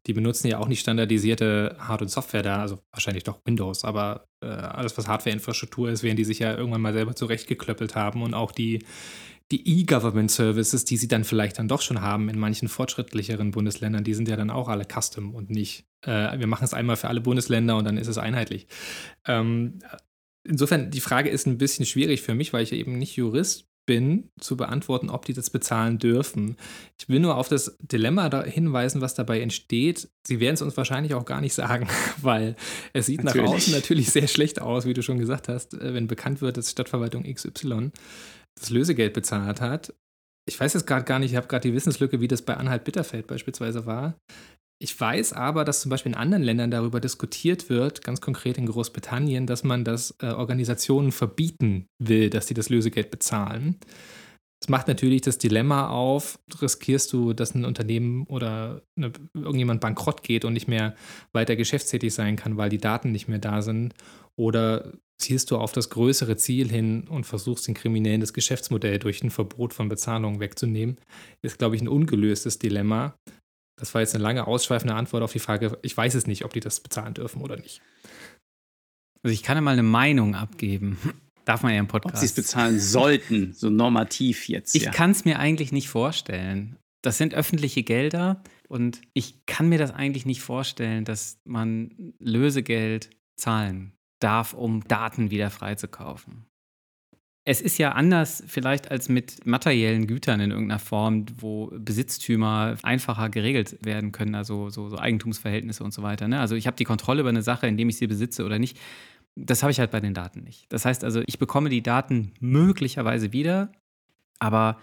Die benutzen ja auch nicht standardisierte Hard- und Software da, also wahrscheinlich doch Windows, aber äh, alles, was Hardware-Infrastruktur ist, werden die sich ja irgendwann mal selber zurechtgeklöppelt haben und auch die die E-Government-Services, die sie dann vielleicht dann doch schon haben in manchen fortschrittlicheren Bundesländern, die sind ja dann auch alle custom und nicht, äh, wir machen es einmal für alle Bundesländer und dann ist es einheitlich. Ähm, insofern, die Frage ist ein bisschen schwierig für mich, weil ich eben nicht Jurist bin, zu beantworten, ob die das bezahlen dürfen. Ich will nur auf das Dilemma hinweisen, was dabei entsteht. Sie werden es uns wahrscheinlich auch gar nicht sagen, weil es sieht natürlich. nach außen natürlich sehr schlecht aus, wie du schon gesagt hast, äh, wenn bekannt wird, dass Stadtverwaltung XY das Lösegeld bezahlt hat. Ich weiß jetzt gerade gar nicht, ich habe gerade die Wissenslücke, wie das bei Anhalt-Bitterfeld beispielsweise war. Ich weiß aber, dass zum Beispiel in anderen Ländern darüber diskutiert wird, ganz konkret in Großbritannien, dass man das äh, Organisationen verbieten will, dass sie das Lösegeld bezahlen. Das macht natürlich das Dilemma auf, riskierst du, dass ein Unternehmen oder eine, irgendjemand bankrott geht und nicht mehr weiter geschäftstätig sein kann, weil die Daten nicht mehr da sind. Oder zielst du auf das größere Ziel hin und versuchst den Kriminellen das Geschäftsmodell durch ein Verbot von Bezahlungen wegzunehmen, ist, glaube ich, ein ungelöstes Dilemma. Das war jetzt eine lange ausschweifende Antwort auf die Frage, ich weiß es nicht, ob die das bezahlen dürfen oder nicht. Also ich kann ja mal eine Meinung abgeben. Darf man ja im Podcast. Ob sie es bezahlen sollten, so normativ jetzt. Ich ja. kann es mir eigentlich nicht vorstellen. Das sind öffentliche Gelder und ich kann mir das eigentlich nicht vorstellen, dass man Lösegeld zahlen darf, um Daten wieder freizukaufen. Es ist ja anders vielleicht als mit materiellen Gütern in irgendeiner Form, wo Besitztümer einfacher geregelt werden können, also so, so Eigentumsverhältnisse und so weiter. Ne? Also ich habe die Kontrolle über eine Sache, indem ich sie besitze oder nicht. das habe ich halt bei den Daten nicht. Das heißt also, ich bekomme die Daten möglicherweise wieder, aber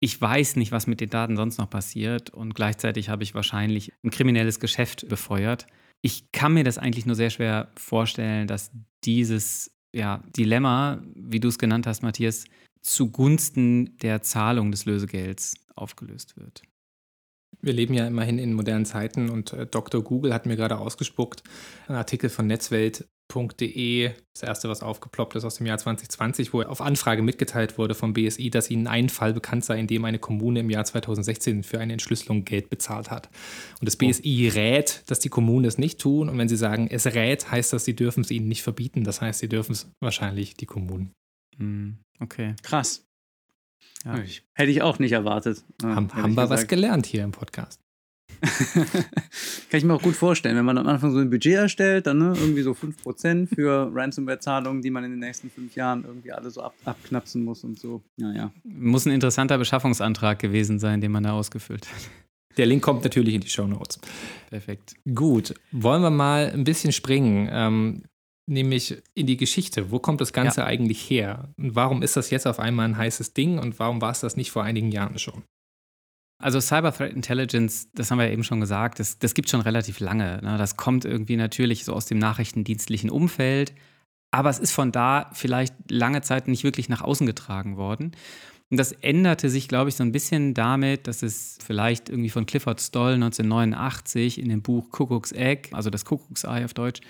ich weiß nicht, was mit den Daten sonst noch passiert und gleichzeitig habe ich wahrscheinlich ein kriminelles Geschäft befeuert. Ich kann mir das eigentlich nur sehr schwer vorstellen, dass dieses ja, Dilemma, wie du es genannt hast, Matthias, zugunsten der Zahlung des Lösegelds aufgelöst wird. Wir leben ja immerhin in modernen Zeiten und äh, Dr. Google hat mir gerade ausgespuckt, ein Artikel von Netzwelt.de, das erste, was aufgeploppt ist aus dem Jahr 2020, wo auf Anfrage mitgeteilt wurde vom BSI, dass ihnen ein Fall bekannt sei, in dem eine Kommune im Jahr 2016 für eine Entschlüsselung Geld bezahlt hat. Und das BSI rät, dass die Kommunen es nicht tun. Und wenn sie sagen, es rät, heißt das, sie dürfen es ihnen nicht verbieten. Das heißt, sie dürfen es wahrscheinlich die Kommunen. Hm, okay. Krass. Ja. Ich, hätte ich auch nicht erwartet. Haben, haben wir was gelernt hier im Podcast. Kann ich mir auch gut vorstellen, wenn man am Anfang so ein Budget erstellt, dann ne, irgendwie so 5% für Ransomware-Zahlungen, die man in den nächsten fünf Jahren irgendwie alle so ab, abknapsen muss und so. Naja. Muss ein interessanter Beschaffungsantrag gewesen sein, den man da ausgefüllt hat. Der Link kommt natürlich in die Show Notes. Perfekt. Gut, wollen wir mal ein bisschen springen. Ähm, nämlich in die Geschichte. Wo kommt das Ganze ja. eigentlich her? Und warum ist das jetzt auf einmal ein heißes Ding und warum war es das nicht vor einigen Jahren schon? Also Cyber Threat Intelligence, das haben wir ja eben schon gesagt, das, das gibt schon relativ lange. Ne? Das kommt irgendwie natürlich so aus dem nachrichtendienstlichen Umfeld, aber es ist von da vielleicht lange Zeit nicht wirklich nach außen getragen worden. Und das änderte sich, glaube ich, so ein bisschen damit, dass es vielleicht irgendwie von Clifford Stoll 1989 in dem Buch Kuckuck's Egg, also das Kuckucksei auf Deutsch,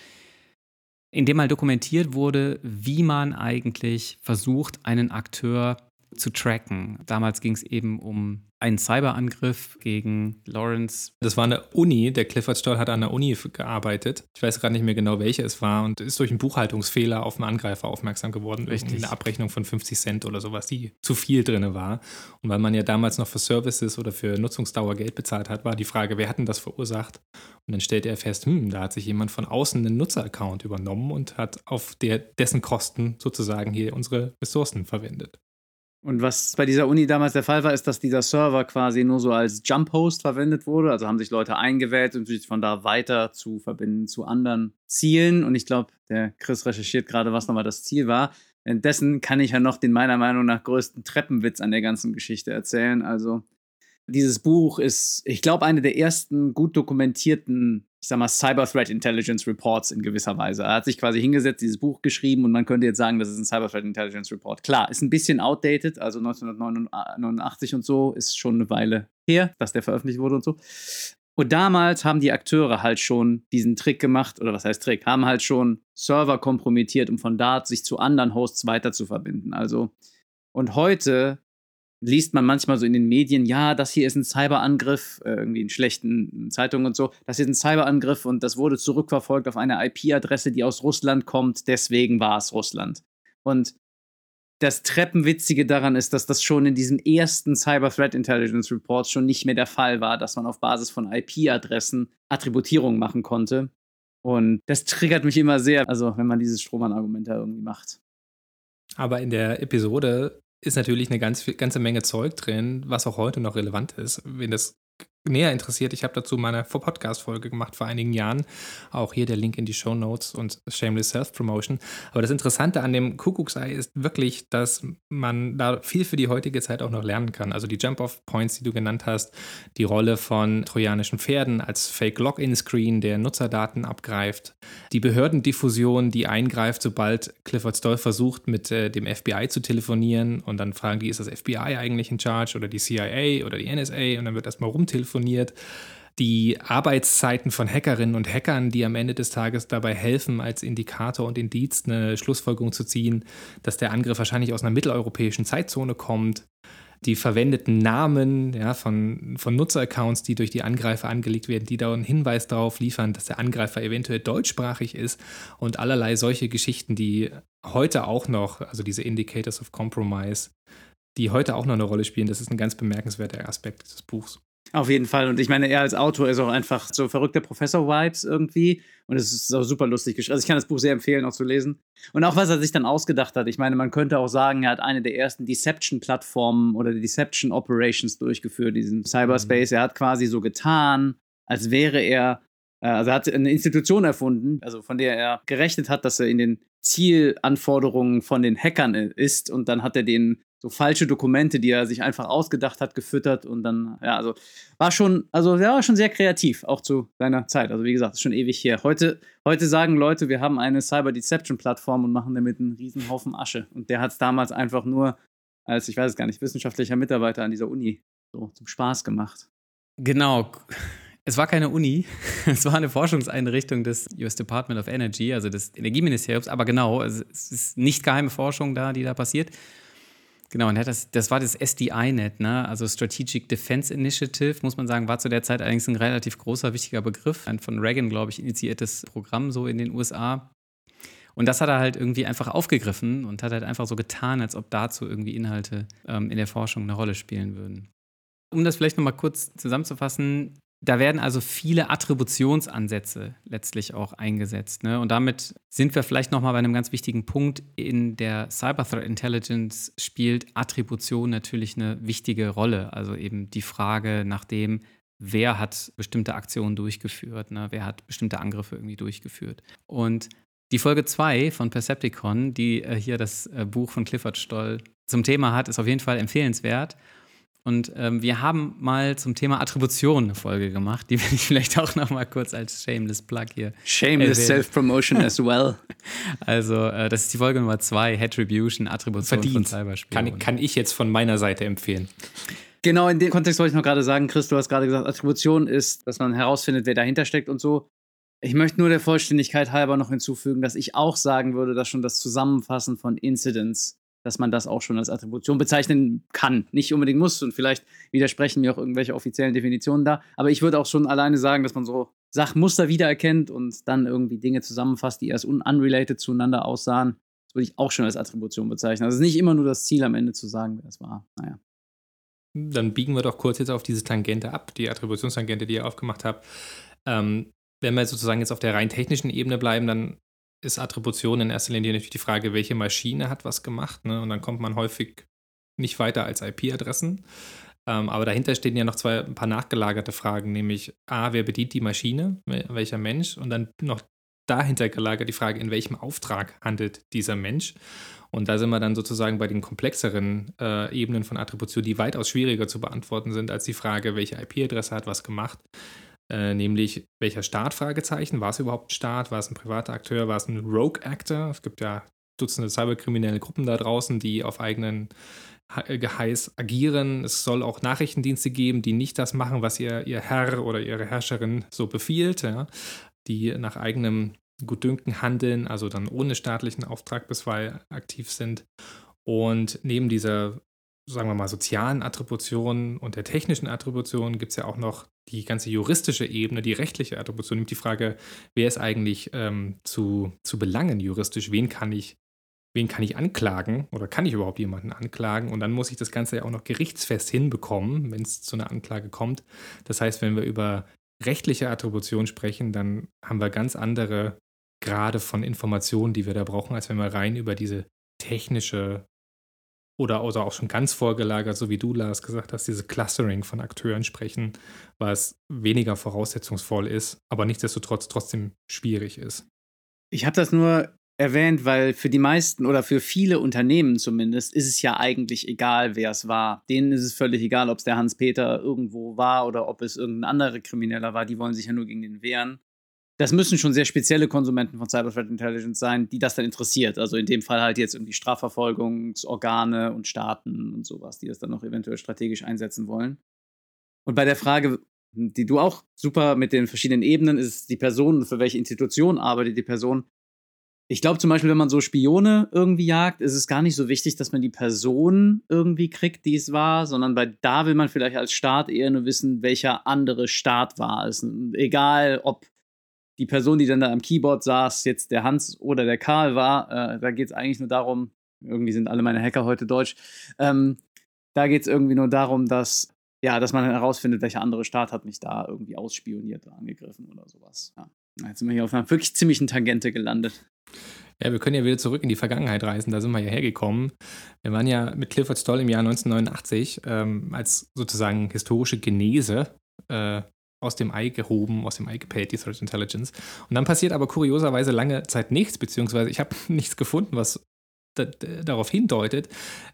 in dem mal dokumentiert wurde, wie man eigentlich versucht, einen Akteur zu tracken. Damals ging es eben um einen Cyberangriff gegen Lawrence. Das war eine Uni, der Clifford Stoll hat an der Uni gearbeitet. Ich weiß gerade nicht mehr genau, welche es war und ist durch einen Buchhaltungsfehler auf einen Angreifer aufmerksam geworden. Richtig. Eine Abrechnung von 50 Cent oder sowas, die zu viel drin war. Und weil man ja damals noch für Services oder für Nutzungsdauer Geld bezahlt hat, war die Frage, wer hat denn das verursacht? Und dann stellte er fest, hm, da hat sich jemand von außen einen Nutzeraccount übernommen und hat auf der, dessen Kosten sozusagen hier unsere Ressourcen verwendet. Und was bei dieser Uni damals der Fall war, ist, dass dieser Server quasi nur so als Jump-Host verwendet wurde. Also haben sich Leute eingewählt und sich von da weiter zu verbinden zu anderen Zielen. Und ich glaube, der Chris recherchiert gerade, was nochmal das Ziel war. Währenddessen kann ich ja noch den meiner Meinung nach größten Treppenwitz an der ganzen Geschichte erzählen. Also dieses Buch ist, ich glaube, eine der ersten gut dokumentierten ich sag mal, Cyber Threat Intelligence Reports in gewisser Weise. Er hat sich quasi hingesetzt, dieses Buch geschrieben und man könnte jetzt sagen, das ist ein Cyber Threat Intelligence Report. Klar, ist ein bisschen outdated, also 1989 und so ist schon eine Weile her, dass der veröffentlicht wurde und so. Und damals haben die Akteure halt schon diesen Trick gemacht, oder was heißt Trick, haben halt schon Server kompromittiert, um von da sich zu anderen Hosts weiter zu verbinden. Also, und heute liest man manchmal so in den Medien, ja, das hier ist ein Cyberangriff, äh, irgendwie in schlechten Zeitungen und so, das ist ein Cyberangriff und das wurde zurückverfolgt auf eine IP-Adresse, die aus Russland kommt, deswegen war es Russland. Und das Treppenwitzige daran ist, dass das schon in diesem ersten Cyber Threat Intelligence Report schon nicht mehr der Fall war, dass man auf Basis von IP-Adressen Attributierung machen konnte. Und das triggert mich immer sehr, also wenn man dieses Strohmann-Argument da irgendwie macht. Aber in der Episode ist natürlich eine ganz, ganze Menge Zeug drin, was auch heute noch relevant ist. Wenn das näher interessiert, ich habe dazu meine Podcast-Folge gemacht vor einigen Jahren. Auch hier der Link in die Show Notes und Shameless Self-Promotion. Aber das Interessante an dem Kuckucksei ist wirklich, dass man da viel für die heutige Zeit auch noch lernen kann. Also die Jump-Off-Points, die du genannt hast, die Rolle von trojanischen Pferden als Fake-Login-Screen, der Nutzerdaten abgreift, die Behördendiffusion, die eingreift, sobald Clifford Stoll versucht, mit äh, dem FBI zu telefonieren und dann fragen die, ist das FBI eigentlich in charge oder die CIA oder die NSA und dann wird erstmal rumtelefoniert telefoniert, die Arbeitszeiten von Hackerinnen und Hackern, die am Ende des Tages dabei helfen, als Indikator und Indiz eine Schlussfolgerung zu ziehen, dass der Angriff wahrscheinlich aus einer mitteleuropäischen Zeitzone kommt. Die verwendeten Namen ja, von, von Nutzeraccounts, die durch die Angreifer angelegt werden, die da einen Hinweis darauf liefern, dass der Angreifer eventuell deutschsprachig ist und allerlei solche Geschichten, die heute auch noch, also diese Indicators of Compromise, die heute auch noch eine Rolle spielen. Das ist ein ganz bemerkenswerter Aspekt des Buchs. Auf jeden Fall. Und ich meine, er als Autor ist auch einfach so verrückter Professor-Vibes irgendwie. Und es ist auch super lustig geschrieben. Also ich kann das Buch sehr empfehlen, auch zu lesen. Und auch was er sich dann ausgedacht hat. Ich meine, man könnte auch sagen, er hat eine der ersten Deception-Plattformen oder Deception-Operations durchgeführt, diesen Cyberspace. Mhm. Er hat quasi so getan, als wäre er Äh, also er hat eine Institution erfunden, also von der er gerechnet hat, dass er in den Zielanforderungen von den Hackern ist und dann hat er denen so falsche Dokumente, die er sich einfach ausgedacht hat, gefüttert und dann, ja, also war schon, also er war schon sehr kreativ, auch zu seiner Zeit. Also wie gesagt, ist schon ewig her. Heute, heute sagen Leute, wir haben eine Cyber Deception Plattform und machen damit einen riesen Haufen Asche. Und der hat es damals einfach nur als, ich weiß es gar nicht, wissenschaftlicher Mitarbeiter an dieser Uni so zum Spaß gemacht. Genau. Es war keine Uni, es war eine Forschungseinrichtung des US Department of Energy, also des Energieministeriums, aber genau, es ist nicht geheime Forschung da, die da passiert. Genau, und das, das war das SDI-Net, ne? also Strategic Defense Initiative, muss man sagen, war zu der Zeit allerdings ein relativ großer, wichtiger Begriff. Ein von Reagan, glaube ich, initiiertes Programm so in den USA. Und das hat er halt irgendwie einfach aufgegriffen und hat halt einfach so getan, als ob dazu irgendwie Inhalte ähm, in der Forschung eine Rolle spielen würden. Um das vielleicht nochmal kurz zusammenzufassen, da werden also viele Attributionsansätze letztlich auch eingesetzt. Ne? Und damit sind wir vielleicht nochmal bei einem ganz wichtigen Punkt. In der Cyber Threat Intelligence spielt Attribution natürlich eine wichtige Rolle. Also eben die Frage nach dem, wer hat bestimmte Aktionen durchgeführt, ne? wer hat bestimmte Angriffe irgendwie durchgeführt. Und die Folge 2 von Percepticon, die äh, hier das äh, Buch von Clifford Stoll zum Thema hat, ist auf jeden Fall empfehlenswert. Und ähm, wir haben mal zum Thema Attribution eine Folge gemacht, die will ich vielleicht auch noch mal kurz als Shameless Plug hier. Shameless Self-Promotion as well. Also, äh, das ist die Folge Nummer zwei, Attribution, Attribution Verdient. von Cyberspielen. Kann, kann ich jetzt von meiner Seite empfehlen. Genau, in dem Kontext wollte ich noch gerade sagen, Chris, du hast gerade gesagt, Attribution ist, dass man herausfindet, wer dahinter steckt und so. Ich möchte nur der Vollständigkeit halber noch hinzufügen, dass ich auch sagen würde, dass schon das Zusammenfassen von Incidents dass man das auch schon als Attribution bezeichnen kann. Nicht unbedingt muss und vielleicht widersprechen mir auch irgendwelche offiziellen Definitionen da. Aber ich würde auch schon alleine sagen, dass man so Sachmuster wiedererkennt und dann irgendwie Dinge zusammenfasst, die erst un unrelated zueinander aussahen. Das würde ich auch schon als Attribution bezeichnen. Also es ist nicht immer nur das Ziel am Ende zu sagen, wer es war. Naja. Dann biegen wir doch kurz jetzt auf diese Tangente ab, die Attributionstangente, die ihr aufgemacht habt. Ähm, wenn wir sozusagen jetzt auf der rein technischen Ebene bleiben, dann ist Attribution in erster Linie natürlich die Frage, welche Maschine hat was gemacht. Ne? Und dann kommt man häufig nicht weiter als IP-Adressen. Ähm, aber dahinter stehen ja noch zwei ein paar nachgelagerte Fragen, nämlich A, wer bedient die Maschine, welcher Mensch? Und dann noch dahinter gelagert die Frage, in welchem Auftrag handelt dieser Mensch? Und da sind wir dann sozusagen bei den komplexeren äh, Ebenen von Attribution, die weitaus schwieriger zu beantworten sind als die Frage, welche IP-Adresse hat was gemacht. Äh, nämlich welcher Staat? Fragezeichen. War es überhaupt ein Staat? War es ein privater Akteur? War es ein Rogue Actor? Es gibt ja Dutzende cyberkriminelle Gruppen da draußen, die auf eigenen äh, Geheiß agieren. Es soll auch Nachrichtendienste geben, die nicht das machen, was ihr, ihr Herr oder ihre Herrscherin so befiehlt, ja? die nach eigenem Gutdünken handeln, also dann ohne staatlichen Auftrag bisweilen aktiv sind. Und neben dieser sagen wir mal, sozialen Attributionen und der technischen Attribution gibt es ja auch noch die ganze juristische Ebene, die rechtliche Attribution, nimmt die Frage, wer ist eigentlich ähm, zu, zu belangen juristisch, wen kann ich, wen kann ich anklagen oder kann ich überhaupt jemanden anklagen? Und dann muss ich das Ganze ja auch noch gerichtsfest hinbekommen, wenn es zu einer Anklage kommt. Das heißt, wenn wir über rechtliche Attribution sprechen, dann haben wir ganz andere Grade von Informationen, die wir da brauchen, als wenn wir rein über diese technische oder, oder auch schon ganz vorgelagert, so wie du, Lars, gesagt hast, diese Clustering von Akteuren sprechen, was weniger voraussetzungsvoll ist, aber nichtsdestotrotz trotzdem schwierig ist. Ich habe das nur erwähnt, weil für die meisten oder für viele Unternehmen zumindest ist es ja eigentlich egal, wer es war. Denen ist es völlig egal, ob es der Hans-Peter irgendwo war oder ob es irgendein anderer Krimineller war. Die wollen sich ja nur gegen den wehren das müssen schon sehr spezielle Konsumenten von Cyber Threat Intelligence sein, die das dann interessiert. Also in dem Fall halt jetzt irgendwie Strafverfolgungsorgane und Staaten und sowas, die das dann noch eventuell strategisch einsetzen wollen. Und bei der Frage, die du auch super mit den verschiedenen Ebenen, ist die Person, für welche Institution arbeitet die Person. Ich glaube zum Beispiel, wenn man so Spione irgendwie jagt, ist es gar nicht so wichtig, dass man die Person irgendwie kriegt, die es war, sondern bei da will man vielleicht als Staat eher nur wissen, welcher andere Staat war es. Egal, ob die Person, die dann da am Keyboard saß, jetzt der Hans oder der Karl war, äh, da geht es eigentlich nur darum, irgendwie sind alle meine Hacker heute deutsch, ähm, da geht es irgendwie nur darum, dass, ja, dass man herausfindet, welcher andere Staat hat mich da irgendwie ausspioniert oder angegriffen oder sowas. Ja. Jetzt sind wir hier auf einer wirklich ziemlichen Tangente gelandet. Ja, wir können ja wieder zurück in die Vergangenheit reisen, da sind wir ja hergekommen. Wir waren ja mit Clifford Stoll im Jahr 1989 ähm, als sozusagen historische Genese äh, aus dem Ei gehoben, aus dem Ei gepellt, die Threat Intelligence. Und dann passiert aber kurioserweise lange Zeit nichts, beziehungsweise ich habe nichts gefunden, was darauf hindeutet.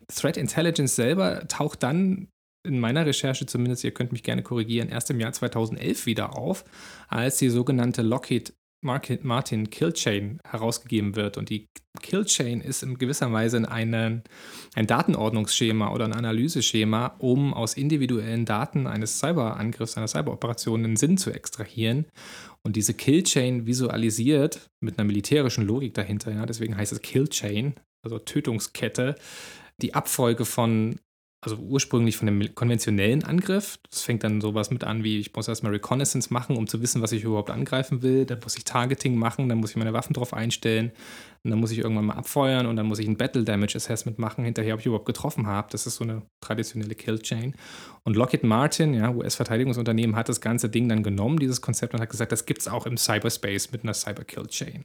Threat Intelligence selber taucht dann in meiner Recherche zumindest, ihr könnt mich gerne korrigieren, erst im Jahr 2011 wieder auf, als die sogenannte Lockheed Martin Killchain herausgegeben wird. Und die Killchain ist in gewisser Weise eine, ein Datenordnungsschema oder ein Analyseschema, um aus individuellen Daten eines Cyberangriffs, einer Cyberoperation einen Sinn zu extrahieren. Und diese Killchain visualisiert mit einer militärischen Logik dahinter, ja, deswegen heißt es Killchain, also Tötungskette, die Abfolge von also ursprünglich von dem konventionellen Angriff. Das fängt dann sowas mit an, wie ich muss erstmal Reconnaissance machen, um zu wissen, was ich überhaupt angreifen will. Dann muss ich Targeting machen, dann muss ich meine Waffen drauf einstellen. Und dann muss ich irgendwann mal abfeuern und dann muss ich ein Battle Damage Assessment machen, hinterher, ob ich überhaupt getroffen habe. Das ist so eine traditionelle Kill Chain. Und Lockheed Martin, ja, US-Verteidigungsunternehmen, hat das ganze Ding dann genommen, dieses Konzept, und hat gesagt, das gibt es auch im Cyberspace mit einer Cyber Kill Chain.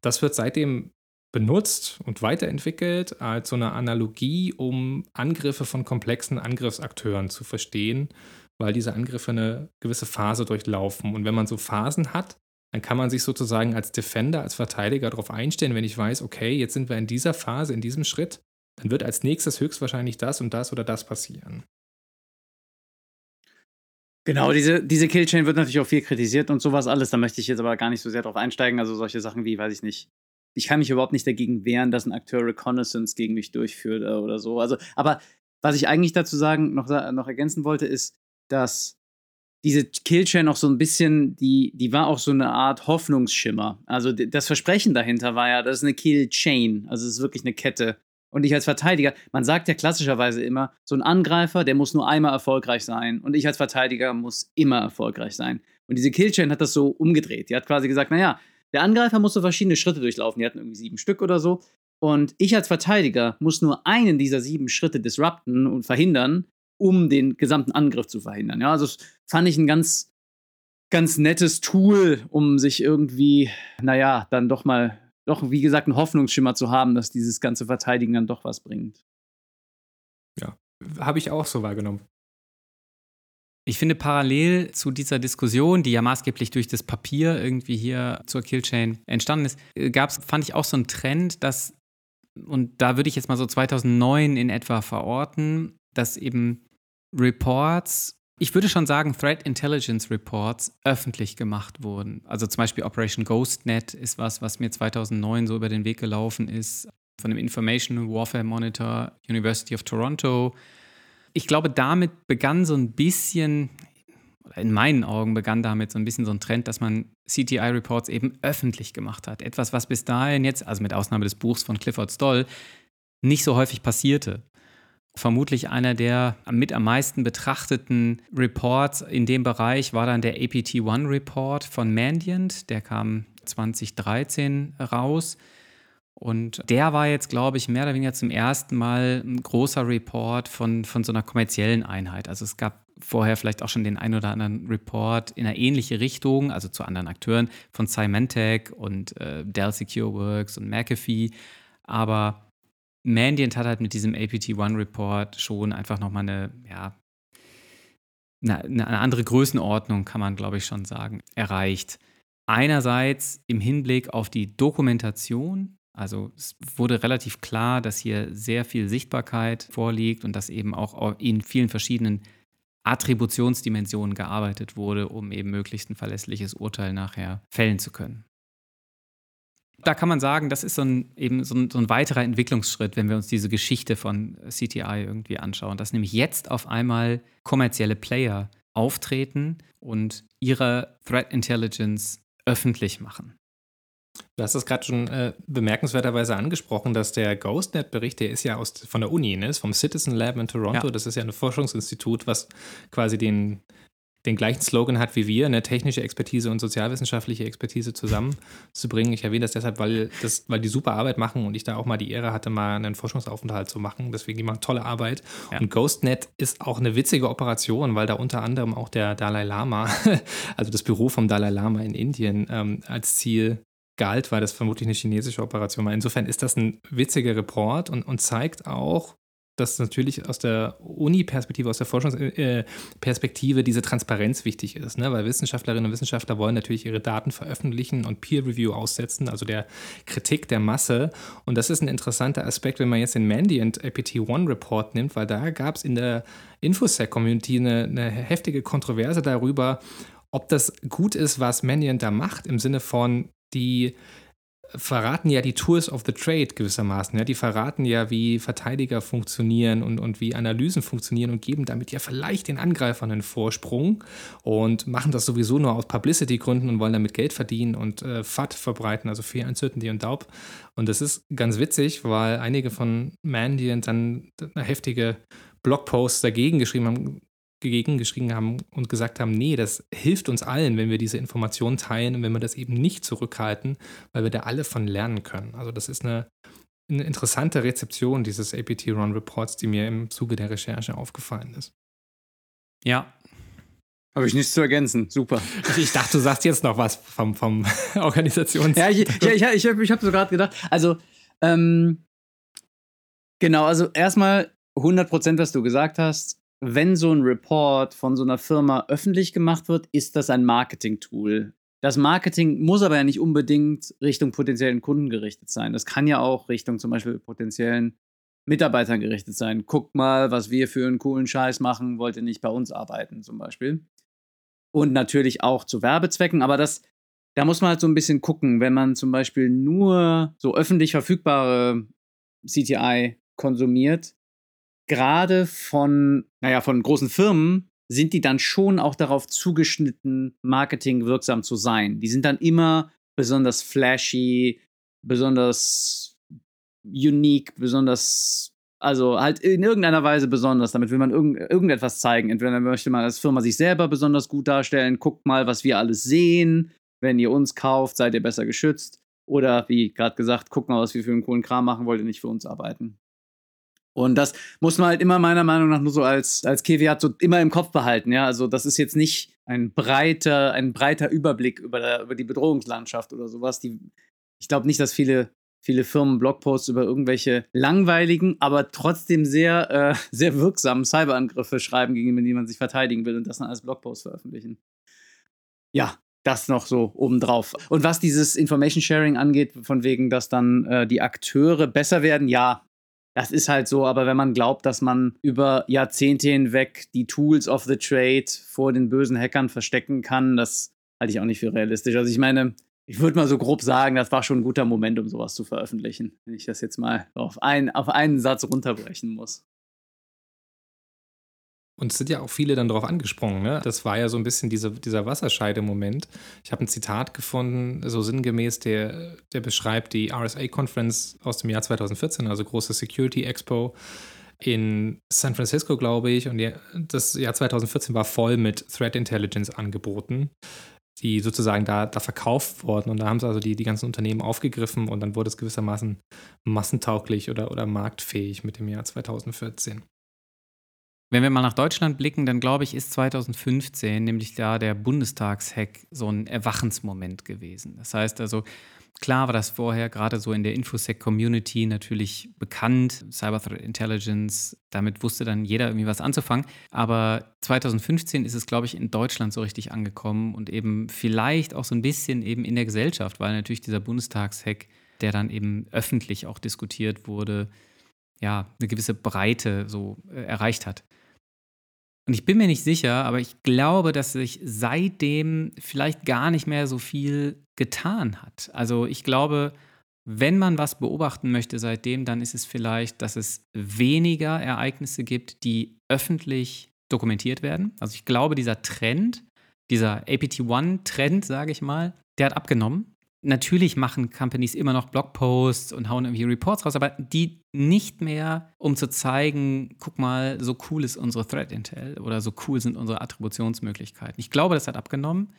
Das wird seitdem benutzt und weiterentwickelt als so eine Analogie, um Angriffe von komplexen Angriffsakteuren zu verstehen, weil diese Angriffe eine gewisse Phase durchlaufen. Und wenn man so Phasen hat, dann kann man sich sozusagen als Defender, als Verteidiger darauf einstellen, wenn ich weiß, okay, jetzt sind wir in dieser Phase, in diesem Schritt, dann wird als nächstes höchstwahrscheinlich das und das oder das passieren. Genau, diese, diese Killchain wird natürlich auch viel kritisiert und sowas alles. Da möchte ich jetzt aber gar nicht so sehr drauf einsteigen. Also solche Sachen wie, weiß ich nicht, ich kann mich überhaupt nicht dagegen wehren, dass ein Akteur Reconnaissance gegen mich durchführt äh, oder so. Also, aber was ich eigentlich dazu sagen, noch, noch ergänzen wollte, ist, dass diese Killchain auch so ein bisschen, die, die war auch so eine Art Hoffnungsschimmer. Also das Versprechen dahinter war ja, das ist eine Killchain, also es ist wirklich eine Kette. Und ich als Verteidiger, man sagt ja klassischerweise immer, so ein Angreifer, der muss nur einmal erfolgreich sein und ich als Verteidiger muss immer erfolgreich sein. Und diese Killchain hat das so umgedreht. Die hat quasi gesagt, naja, der Angreifer musste verschiedene Schritte durchlaufen. Die hatten irgendwie sieben Stück oder so. Und ich als Verteidiger muss nur einen dieser sieben Schritte disrupten und verhindern, um den gesamten Angriff zu verhindern. Ja, also das fand ich ein ganz, ganz nettes Tool, um sich irgendwie, naja, dann doch mal, doch wie gesagt, einen Hoffnungsschimmer zu haben, dass dieses ganze Verteidigen dann doch was bringt. Ja, habe ich auch so wahrgenommen. Ich finde, parallel zu dieser Diskussion, die ja maßgeblich durch das Papier irgendwie hier zur Killchain entstanden ist, äh, gab es, fand ich auch so einen Trend, dass, und da würde ich jetzt mal so 2009 in etwa verorten, dass eben Reports, ich würde schon sagen, Threat Intelligence Reports öffentlich gemacht wurden. Also zum Beispiel Operation GhostNet ist was, was mir 2009 so über den Weg gelaufen ist, von dem Information Warfare Monitor University of Toronto ich glaube, damit begann so ein bisschen, in meinen Augen begann damit so ein bisschen so ein Trend, dass man CTI-Reports eben öffentlich gemacht hat. Etwas, was bis dahin jetzt, also mit Ausnahme des Buchs von Clifford Stoll, nicht so häufig passierte. Vermutlich einer der mit am meisten betrachteten Reports in dem Bereich war dann der APT-1-Report von Mandiant. Der kam 2013 raus. Und der war jetzt, glaube ich, mehr oder weniger zum ersten Mal ein großer Report von, von so einer kommerziellen Einheit. Also es gab vorher vielleicht auch schon den ein oder anderen Report in eine ähnliche Richtung, also zu anderen Akteuren von Symantec und äh, Dell Secure Works und McAfee. Aber Mandiant hat halt mit diesem APT-1-Report schon einfach nochmal eine, ja, eine, eine andere Größenordnung, kann man, glaube ich, schon sagen, erreicht. Einerseits im Hinblick auf die Dokumentation also es wurde relativ klar, dass hier sehr viel Sichtbarkeit vorliegt und dass eben auch in vielen verschiedenen Attributionsdimensionen gearbeitet wurde, um eben möglichst ein verlässliches Urteil nachher fällen zu können. Da kann man sagen, das ist so ein, eben so ein, so ein weiterer Entwicklungsschritt, wenn wir uns diese Geschichte von CTI irgendwie anschauen, dass nämlich jetzt auf einmal kommerzielle Player auftreten und ihre Threat Intelligence öffentlich machen. Du hast das gerade schon äh, bemerkenswerterweise angesprochen, dass der GhostNet-Bericht, der ist ja aus, von der Uni, ne? ist vom Citizen Lab in Toronto. Ja. Das ist ja ein Forschungsinstitut, was quasi den, den gleichen Slogan hat wie wir, eine technische Expertise und sozialwissenschaftliche Expertise zusammenzubringen. Ich erwähne das deshalb, weil, das, weil die super Arbeit machen und ich da auch mal die Ehre hatte, mal einen Forschungsaufenthalt zu machen. Deswegen, die machen tolle Arbeit. Ja. Und GhostNet ist auch eine witzige Operation, weil da unter anderem auch der Dalai Lama, also das Büro vom Dalai Lama in Indien, ähm, als Ziel galt, weil das vermutlich eine chinesische Operation war. Insofern ist das ein witziger Report und, und zeigt auch, dass natürlich aus der Uni-Perspektive, aus der Forschungsperspektive diese Transparenz wichtig ist, ne? weil Wissenschaftlerinnen und Wissenschaftler wollen natürlich ihre Daten veröffentlichen und Peer-Review aussetzen, also der Kritik der Masse. Und das ist ein interessanter Aspekt, wenn man jetzt den Mandiant APT-1-Report nimmt, weil da gab es in der Infosec-Community eine, eine heftige Kontroverse darüber, ob das gut ist, was Mandiant da macht, im Sinne von die verraten ja die Tools of the Trade gewissermaßen. Ja? Die verraten ja, wie Verteidiger funktionieren und, und wie Analysen funktionieren und geben damit ja vielleicht den Angreifern einen Vorsprung und machen das sowieso nur aus Publicity-Gründen und wollen damit Geld verdienen und äh, FAT verbreiten, also Fear, Uncertainty und Daub. Und das ist ganz witzig, weil einige von Mandiant dann heftige Blogposts dagegen geschrieben haben, gegen geschrieben haben und gesagt haben, nee, das hilft uns allen, wenn wir diese Informationen teilen und wenn wir das eben nicht zurückhalten, weil wir da alle von lernen können. Also das ist eine, eine interessante Rezeption dieses APT-Run-Reports, die mir im Zuge der Recherche aufgefallen ist. Ja. Habe ich nichts zu ergänzen. Super. Ich dachte, du sagst jetzt noch was vom, vom Organisations... Ja, ich, ja, ich, ich, ich habe so gerade gedacht, also ähm, genau, also erstmal 100 Prozent, was du gesagt hast, wenn so ein Report von so einer Firma öffentlich gemacht wird, ist das ein Marketing-Tool. Das Marketing muss aber ja nicht unbedingt Richtung potenziellen Kunden gerichtet sein. Das kann ja auch Richtung zum Beispiel potenziellen Mitarbeitern gerichtet sein. Guckt mal, was wir für einen coolen Scheiß machen, wollt ihr nicht bei uns arbeiten zum Beispiel. Und natürlich auch zu Werbezwecken, aber das, da muss man halt so ein bisschen gucken, wenn man zum Beispiel nur so öffentlich verfügbare CTI konsumiert, gerade von, naja, von großen Firmen sind die dann schon auch darauf zugeschnitten, marketingwirksam zu sein. Die sind dann immer besonders flashy, besonders unique, besonders, also halt in irgendeiner Weise besonders. Damit will man irgend, irgendetwas zeigen. Entweder möchte man als Firma sich selber besonders gut darstellen, guckt mal, was wir alles sehen. Wenn ihr uns kauft, seid ihr besser geschützt. Oder wie gerade gesagt, guckt mal, was wir für einen coolen Kram machen, wollt ihr nicht für uns arbeiten. Und das muss man halt immer meiner Meinung nach nur so als, als Keviat so immer im Kopf behalten. Ja, also das ist jetzt nicht ein breiter, ein breiter Überblick über, der, über die Bedrohungslandschaft oder sowas. Die, ich glaube nicht, dass viele, viele Firmen Blogposts über irgendwelche langweiligen, aber trotzdem sehr, äh, sehr wirksamen Cyberangriffe schreiben, gegen die man sich verteidigen will und das dann als Blogpost veröffentlichen. Ja, das noch so obendrauf. Und was dieses Information Sharing angeht, von wegen, dass dann äh, die Akteure besser werden, ja, das ist halt so, aber wenn man glaubt, dass man über Jahrzehnte hinweg die Tools of the Trade vor den bösen Hackern verstecken kann, das halte ich auch nicht für realistisch. Also ich meine, ich würde mal so grob sagen, das war schon ein guter Moment, um sowas zu veröffentlichen, wenn ich das jetzt mal auf, ein, auf einen Satz runterbrechen muss. Und es sind ja auch viele dann darauf angesprungen. Ne? Das war ja so ein bisschen diese, dieser Wasserscheide-Moment. Ich habe ein Zitat gefunden, so sinngemäß, der, der beschreibt die RSA-Conference aus dem Jahr 2014, also große Security Expo in San Francisco, glaube ich. Und das Jahr 2014 war voll mit Threat Intelligence Angeboten, die sozusagen da, da verkauft wurden. Und da haben sie also die, die ganzen Unternehmen aufgegriffen und dann wurde es gewissermaßen massentauglich oder, oder marktfähig mit dem Jahr 2014. Wenn wir mal nach Deutschland blicken, dann glaube ich, ist 2015 nämlich da der Bundestagshack so ein Erwachensmoment gewesen. Das heißt also, klar war das vorher gerade so in der Infosec-Community natürlich bekannt, Cyber Threat Intelligence, damit wusste dann jeder irgendwie was anzufangen. Aber 2015 ist es, glaube ich, in Deutschland so richtig angekommen und eben vielleicht auch so ein bisschen eben in der Gesellschaft, weil natürlich dieser Bundestagshack, der dann eben öffentlich auch diskutiert wurde, ja, eine gewisse Breite so äh, erreicht hat. Und ich bin mir nicht sicher, aber ich glaube, dass sich seitdem vielleicht gar nicht mehr so viel getan hat. Also ich glaube, wenn man was beobachten möchte seitdem, dann ist es vielleicht, dass es weniger Ereignisse gibt, die öffentlich dokumentiert werden. Also ich glaube, dieser Trend, dieser APT-1-Trend, sage ich mal, der hat abgenommen natürlich machen Companies immer noch Blogposts und hauen irgendwie Reports raus, aber die nicht mehr, um zu zeigen, guck mal, so cool ist unsere Threat Intel oder so cool sind unsere Attributionsmöglichkeiten. Ich glaube, das hat abgenommen.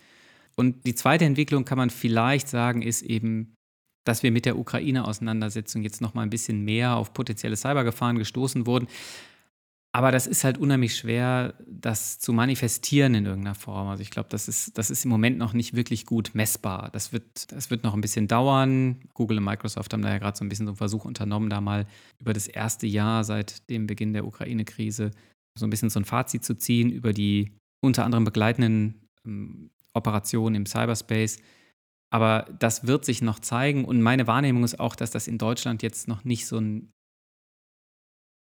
Und die zweite Entwicklung kann man vielleicht sagen, ist eben, dass wir mit der Ukraine-Auseinandersetzung jetzt noch mal ein bisschen mehr auf potenzielle Cybergefahren gestoßen wurden. Aber das ist halt unheimlich schwer, das zu manifestieren in irgendeiner Form. Also ich glaube, das ist, das ist im Moment noch nicht wirklich gut messbar. Das wird, das wird noch ein bisschen dauern. Google und Microsoft haben da ja gerade so ein bisschen so einen Versuch unternommen, da mal über das erste Jahr seit dem Beginn der Ukraine-Krise so ein bisschen so ein Fazit zu ziehen über die unter anderem begleitenden ähm, Operationen im Cyberspace. Aber das wird sich noch zeigen. Und meine Wahrnehmung ist auch, dass das in Deutschland jetzt noch nicht so ein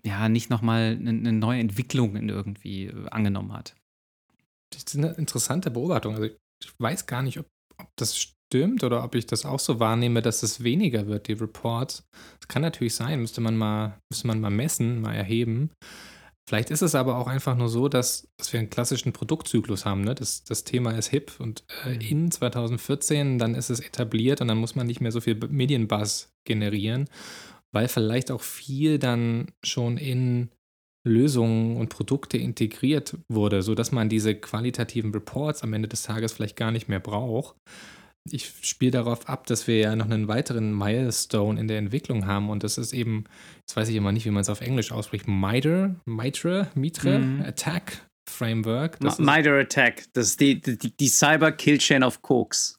ja, nicht nochmal eine, eine neue Entwicklung in irgendwie äh, angenommen hat. Das ist eine interessante Beobachtung. Also ich weiß gar nicht, ob, ob das stimmt oder ob ich das auch so wahrnehme, dass es weniger wird, die Reports. Das kann natürlich sein, müsste man mal, müsste man mal messen, mal erheben. Vielleicht ist es aber auch einfach nur so, dass, dass wir einen klassischen Produktzyklus haben. Ne? Das, das Thema ist hip und äh, mhm. in 2014, dann ist es etabliert und dann muss man nicht mehr so viel Medienbuzz generieren weil vielleicht auch viel dann schon in Lösungen und Produkte integriert wurde, sodass man diese qualitativen Reports am Ende des Tages vielleicht gar nicht mehr braucht. Ich spiele darauf ab, dass wir ja noch einen weiteren Milestone in der Entwicklung haben und das ist eben, jetzt weiß ich immer nicht, wie man es auf Englisch ausspricht, MITRE, MITRE, MITRE, mhm. Attack Framework. MITRE Attack, das ist die, die, die Cyber Kill Chain of Cokes.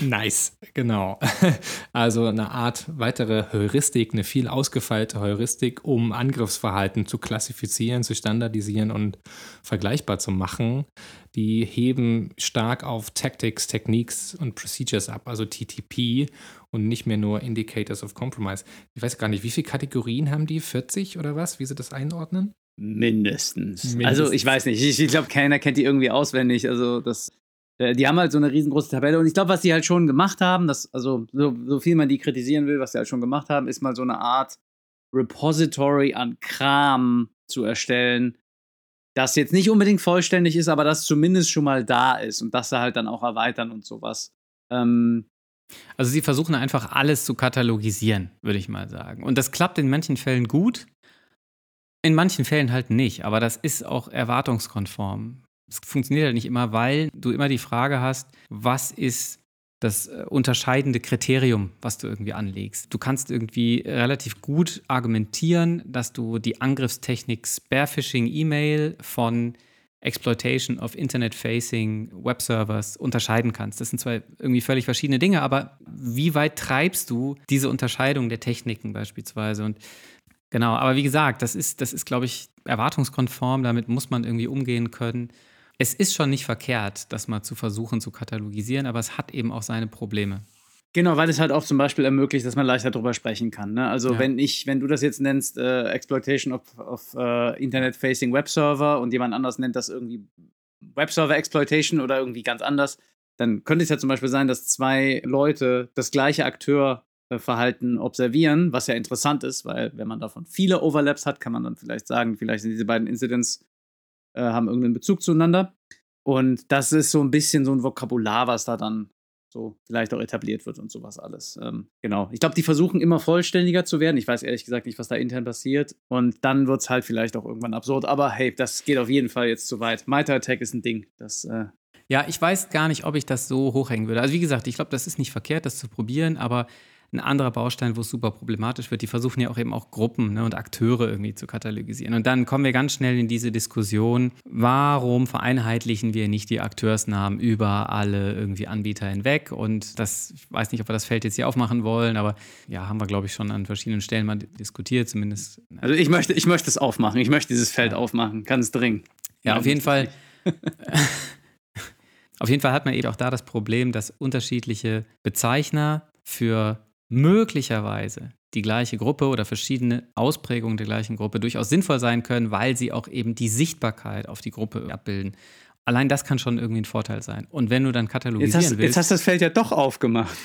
Nice, genau. Also eine Art weitere Heuristik, eine viel ausgefeilte Heuristik, um Angriffsverhalten zu klassifizieren, zu standardisieren und vergleichbar zu machen. Die heben stark auf Tactics, Techniques und Procedures ab, also TTP und nicht mehr nur Indicators of Compromise. Ich weiß gar nicht, wie viele Kategorien haben die? 40 oder was? Wie sie das einordnen? Mindestens. Mindestens. Also ich weiß nicht, ich, ich glaube, keiner kennt die irgendwie auswendig. Also das die haben halt so eine riesengroße Tabelle und ich glaube, was die halt schon gemacht haben, dass, also so, so viel man die kritisieren will, was sie halt schon gemacht haben, ist mal so eine Art Repository an Kram zu erstellen, das jetzt nicht unbedingt vollständig ist, aber das zumindest schon mal da ist und das da halt dann auch erweitern und sowas. Ähm, also sie versuchen einfach alles zu katalogisieren, würde ich mal sagen. Und das klappt in manchen Fällen gut, in manchen Fällen halt nicht, aber das ist auch erwartungskonform. Es funktioniert halt nicht immer, weil du immer die Frage hast, was ist das äh, unterscheidende Kriterium, was du irgendwie anlegst. Du kannst irgendwie relativ gut argumentieren, dass du die Angriffstechnik Sparephishing E-Mail von Exploitation of Internet-Facing Web-Servers unterscheiden kannst. Das sind zwar irgendwie völlig verschiedene Dinge, aber wie weit treibst du diese Unterscheidung der Techniken beispielsweise? Und genau, aber wie gesagt, das ist, das ist, glaube ich, erwartungskonform, damit muss man irgendwie umgehen können es ist schon nicht verkehrt, das mal zu versuchen zu katalogisieren, aber es hat eben auch seine Probleme. Genau, weil es halt auch zum Beispiel ermöglicht, dass man leichter darüber sprechen kann. Ne? Also ja. wenn ich, wenn du das jetzt nennst, äh, Exploitation of, of uh, Internet-Facing Web-Server und jemand anders nennt das irgendwie Web-Server-Exploitation oder irgendwie ganz anders, dann könnte es ja zum Beispiel sein, dass zwei Leute das gleiche Akteurverhalten observieren, was ja interessant ist, weil wenn man davon viele Overlaps hat, kann man dann vielleicht sagen, vielleicht sind diese beiden Incidents äh, haben irgendeinen Bezug zueinander. Und das ist so ein bisschen so ein Vokabular, was da dann so vielleicht auch etabliert wird und sowas alles. Ähm, genau. Ich glaube, die versuchen immer vollständiger zu werden. Ich weiß ehrlich gesagt nicht, was da intern passiert. Und dann wird es halt vielleicht auch irgendwann absurd. Aber hey, das geht auf jeden Fall jetzt zu weit. Miter Attack ist ein Ding. Das, äh ja, ich weiß gar nicht, ob ich das so hochhängen würde. Also wie gesagt, ich glaube, das ist nicht verkehrt, das zu probieren, aber ein anderer Baustein, wo es super problematisch wird. Die versuchen ja auch eben auch Gruppen ne, und Akteure irgendwie zu katalogisieren. Und dann kommen wir ganz schnell in diese Diskussion, warum vereinheitlichen wir nicht die Akteursnamen über alle irgendwie Anbieter hinweg? Und das, ich weiß nicht, ob wir das Feld jetzt hier aufmachen wollen, aber ja, haben wir, glaube ich, schon an verschiedenen Stellen mal diskutiert, zumindest. Also ich möchte, ich möchte es aufmachen. Ich möchte dieses Feld ja. aufmachen, ganz dringend. Ja, auf jeden Fall. Auf jeden Fall hat man eben auch da das Problem, dass unterschiedliche Bezeichner für möglicherweise die gleiche Gruppe oder verschiedene Ausprägungen der gleichen Gruppe durchaus sinnvoll sein können, weil sie auch eben die Sichtbarkeit auf die Gruppe abbilden. Allein das kann schon irgendwie ein Vorteil sein. Und wenn du dann katalogisieren jetzt hast, willst. Jetzt hast du das Feld ja doch aufgemacht.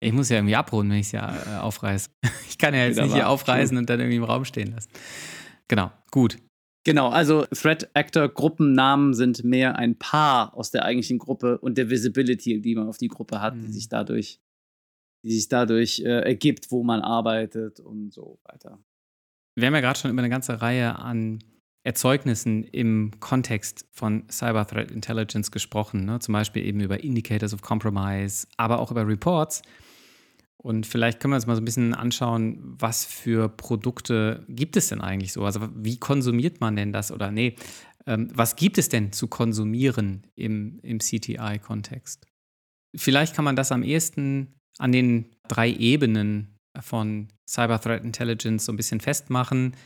Ich muss ja irgendwie abrunden, wenn ich es ja äh, aufreiße. Ich kann ja jetzt nicht hier aufreißen und dann irgendwie im Raum stehen lassen. Genau, gut. Genau, also Threat Actor Gruppennamen sind mehr ein Paar aus der eigentlichen Gruppe und der Visibility, die man auf die Gruppe hat, mhm. die sich dadurch die sich dadurch äh, ergibt, wo man arbeitet und so weiter. Wir haben ja gerade schon über eine ganze Reihe an Erzeugnissen im Kontext von Cyber Threat Intelligence gesprochen, ne? zum Beispiel eben über Indicators of Compromise, aber auch über Reports. Und vielleicht können wir uns mal so ein bisschen anschauen, was für Produkte gibt es denn eigentlich so? Also wie konsumiert man denn das? Oder nee, ähm, was gibt es denn zu konsumieren im, im CTI-Kontext? Vielleicht kann man das am ehesten an den drei Ebenen von Cyber Threat Intelligence so ein bisschen festmachen,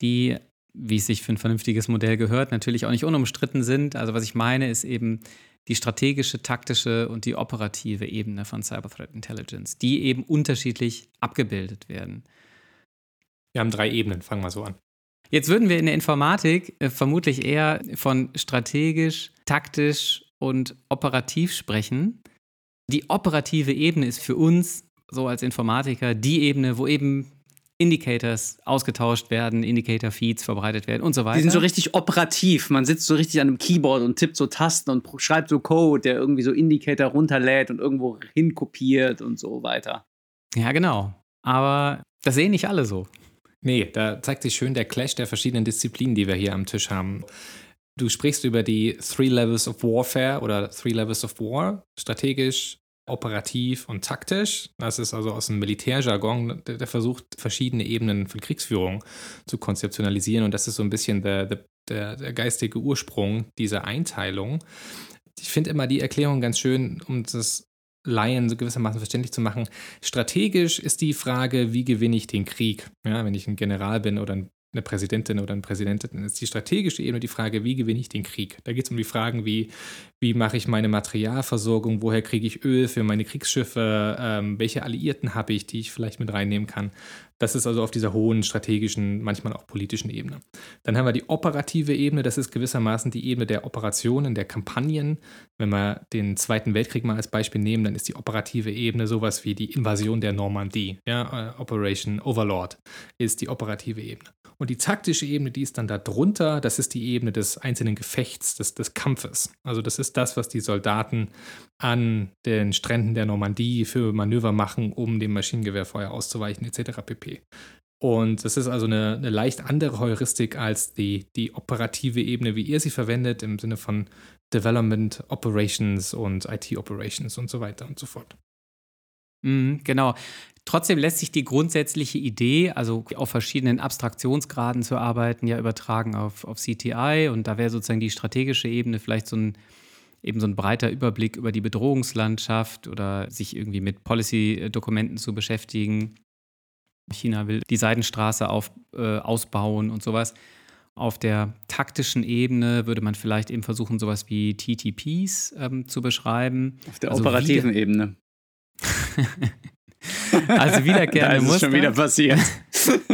die, wie es sich für ein vernünftiges Modell gehört, natürlich auch nicht unumstritten sind. Also was ich meine, ist eben die strategische, taktische und die operative Ebene von Cyber Threat Intelligence, die eben unterschiedlich abgebildet werden. Wir haben drei Ebenen, fangen wir so an. Jetzt würden wir in der Informatik äh, vermutlich eher von strategisch, taktisch und operativ sprechen. Die operative Ebene ist für uns so als Informatiker die Ebene, wo eben Indicators ausgetauscht werden, Indicator-Feeds verbreitet werden und so weiter. Die sind so richtig operativ. Man sitzt so richtig an einem Keyboard und tippt so Tasten und schreibt so Code, der irgendwie so Indicator runterlädt und irgendwo hinkopiert und so weiter. Ja, genau. Aber das sehen nicht alle so. Nee, da zeigt sich schön der Clash der verschiedenen Disziplinen, die wir hier am Tisch haben. Du sprichst über die Three Levels of Warfare oder Three Levels of War, strategisch, operativ und taktisch. Das ist also aus dem Militärjargon, der, der, versucht, verschiedene Ebenen von Kriegsführung zu konzeptionalisieren. Und das ist so ein bisschen der, der, der geistige Ursprung dieser Einteilung. Ich finde immer die Erklärung ganz schön, um das Laien so gewissermaßen verständlich zu machen. Strategisch ist die Frage, wie gewinne ich den Krieg? Ja, wenn ich ein General bin oder ein eine Präsidentin oder ein Präsident, dann ist die strategische Ebene die Frage, wie gewinne ich den Krieg? Da geht es um die Fragen wie, wie mache ich meine Materialversorgung, woher kriege ich Öl für meine Kriegsschiffe, ähm, welche Alliierten habe ich, die ich vielleicht mit reinnehmen kann. Das ist also auf dieser hohen strategischen, manchmal auch politischen Ebene. Dann haben wir die operative Ebene, das ist gewissermaßen die Ebene der Operationen, der Kampagnen. Wenn wir den Zweiten Weltkrieg mal als Beispiel nehmen, dann ist die operative Ebene sowas wie die Invasion der Normandie. Ja, äh, Operation Overlord ist die operative Ebene. Und die taktische Ebene, die ist dann da drunter, das ist die Ebene des einzelnen Gefechts, des, des Kampfes. Also das ist das, was die Soldaten an den Stränden der Normandie für Manöver machen, um dem Maschinengewehrfeuer auszuweichen, etc. pp. Und das ist also eine, eine, leicht andere Heuristik als die, die operative Ebene, wie ihr sie verwendet, im Sinne von Development Operations und IT Operations und so weiter und so fort. Mhm, genau. Trotzdem lässt sich die grundsätzliche Idee, also auf verschiedenen Abstraktionsgraden zu arbeiten, ja übertragen auf, auf CTI. Und da wäre sozusagen die strategische Ebene vielleicht so ein, eben so ein breiter Überblick über die Bedrohungslandschaft oder sich irgendwie mit Policy-Dokumenten zu beschäftigen. China will die Seidenstraße auf, äh, ausbauen und sowas. Auf der taktischen Ebene würde man vielleicht eben versuchen, sowas wie TTPs ähm, zu beschreiben. Auf der also operativen Ebene. Also wiederkehrende da ist Muster. schon wieder passiert.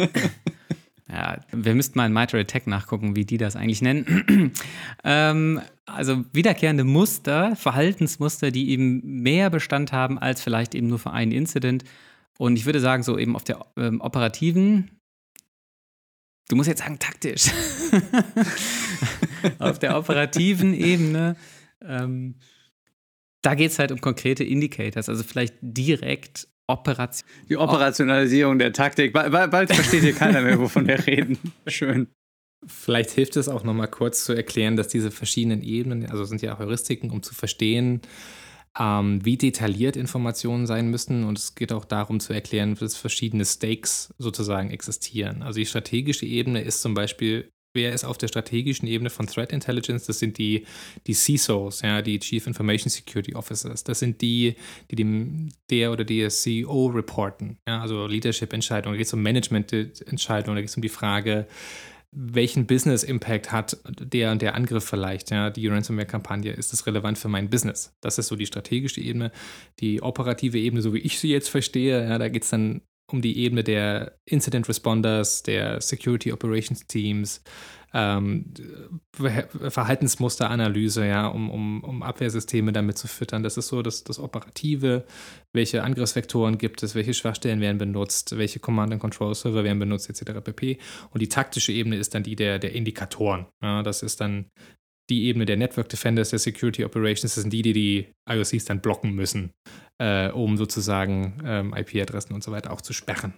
Ja, wir müssten mal in Miter Attack nachgucken, wie die das eigentlich nennen. ähm, also wiederkehrende Muster, Verhaltensmuster, die eben mehr Bestand haben als vielleicht eben nur für einen Incident. Und ich würde sagen, so eben auf der ähm, operativen, du musst jetzt sagen taktisch, auf der operativen Ebene, ähm, da geht es halt um konkrete Indicators, also vielleicht direkt Operation. Die Operationalisierung der Taktik. Bald, bald versteht hier keiner mehr, wovon wir reden. Schön. Vielleicht hilft es auch nochmal kurz zu erklären, dass diese verschiedenen Ebenen, also sind ja Heuristiken, um zu verstehen, ähm, wie detailliert Informationen sein müssen. Und es geht auch darum zu erklären, dass verschiedene Stakes sozusagen existieren. Also die strategische Ebene ist zum Beispiel wer ist auf der strategischen Ebene von Threat Intelligence? Das sind die, die CISOs, ja, die Chief Information Security Officers. Das sind die, die dem der oder die CEO reporten. Ja, also Leadership-Entscheidungen, da geht es um Management-Entscheidungen, da geht es um die Frage, welchen Business Impact hat der und der Angriff vielleicht, ja, die Ransomware-Kampagne, ist das relevant für mein Business? Das ist so die strategische Ebene. Die operative Ebene, so wie ich sie jetzt verstehe, ja, da geht es dann um die Ebene der Incident Responders, der Security Operations Teams, ähm, Verhaltensmusteranalyse, ja, um, um, um Abwehrsysteme damit zu füttern. Das ist so das, das Operative. Welche Angriffsvektoren gibt es? Welche Schwachstellen werden benutzt? Welche Command-and-Control-Server werden benutzt, etc. pp. Und die taktische Ebene ist dann die der, der Indikatoren. Ja, das ist dann die Ebene der Network Defenders, der Security Operations, das sind die, die die IOCs dann blocken müssen, äh, um sozusagen ähm, IP-Adressen und so weiter auch zu sperren.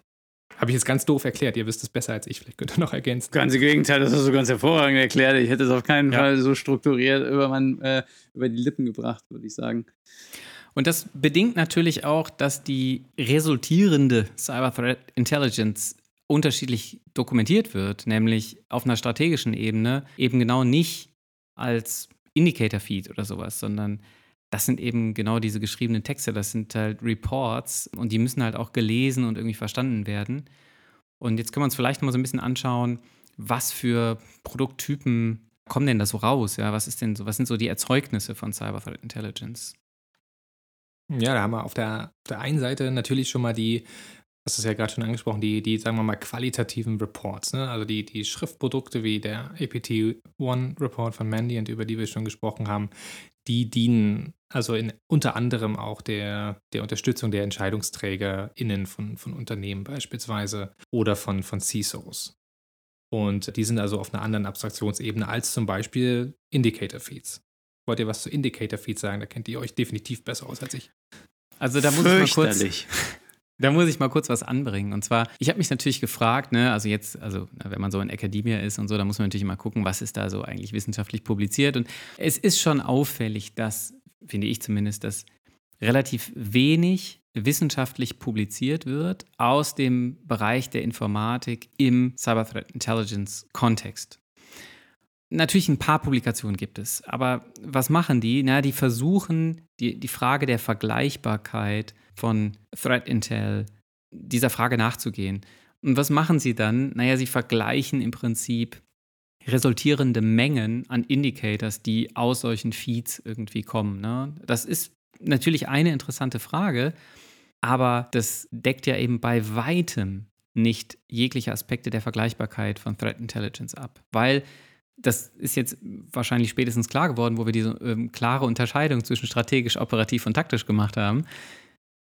Habe ich jetzt ganz doof erklärt, ihr wisst es besser als ich, vielleicht könnt ihr noch ergänzen. Ganz im Gegenteil, das hast du ganz hervorragend erklärt. Ich hätte es auf keinen ja. Fall so strukturiert über, mein, äh, über die Lippen gebracht, würde ich sagen. Und das bedingt natürlich auch, dass die resultierende Cyber Threat Intelligence unterschiedlich dokumentiert wird, nämlich auf einer strategischen Ebene eben genau nicht als Indicator-Feed oder sowas, sondern das sind eben genau diese geschriebenen Texte, das sind halt Reports und die müssen halt auch gelesen und irgendwie verstanden werden. Und jetzt können wir uns vielleicht mal so ein bisschen anschauen, was für Produkttypen kommen denn da so raus? Ja, was ist denn so, was sind so die Erzeugnisse von Cyber Threat Intelligence? Ja, da haben wir auf der, auf der einen Seite natürlich schon mal die, das ist ja gerade schon angesprochen, die, die, sagen wir mal, qualitativen Reports. Ne? Also die, die Schriftprodukte wie der APT-1-Report von Mandiant, über die wir schon gesprochen haben, die dienen also in, unter anderem auch der, der Unterstützung der EntscheidungsträgerInnen von, von Unternehmen beispielsweise oder von, von CISOs. Und die sind also auf einer anderen Abstraktionsebene als zum Beispiel Indicator Feeds. Wollt ihr was zu Indicator Feeds sagen? Da kennt ihr euch definitiv besser aus als ich. Also da muss ich mal kurz. Da muss ich mal kurz was anbringen. Und zwar, ich habe mich natürlich gefragt, ne, also jetzt, also wenn man so in Akademie ist und so, da muss man natürlich mal gucken, was ist da so eigentlich wissenschaftlich publiziert. Und es ist schon auffällig, dass, finde ich zumindest, dass relativ wenig wissenschaftlich publiziert wird aus dem Bereich der Informatik im Cyber Threat Intelligence Kontext. Natürlich ein paar Publikationen gibt es, aber was machen die? Na, die versuchen, die, die Frage der Vergleichbarkeit von Threat Intel, dieser Frage nachzugehen. Und was machen sie dann? Naja, sie vergleichen im Prinzip resultierende Mengen an Indicators, die aus solchen Feeds irgendwie kommen. Ne? Das ist natürlich eine interessante Frage, aber das deckt ja eben bei weitem nicht jegliche Aspekte der Vergleichbarkeit von Threat Intelligence ab, weil das ist jetzt wahrscheinlich spätestens klar geworden, wo wir diese ähm, klare Unterscheidung zwischen strategisch, operativ und taktisch gemacht haben.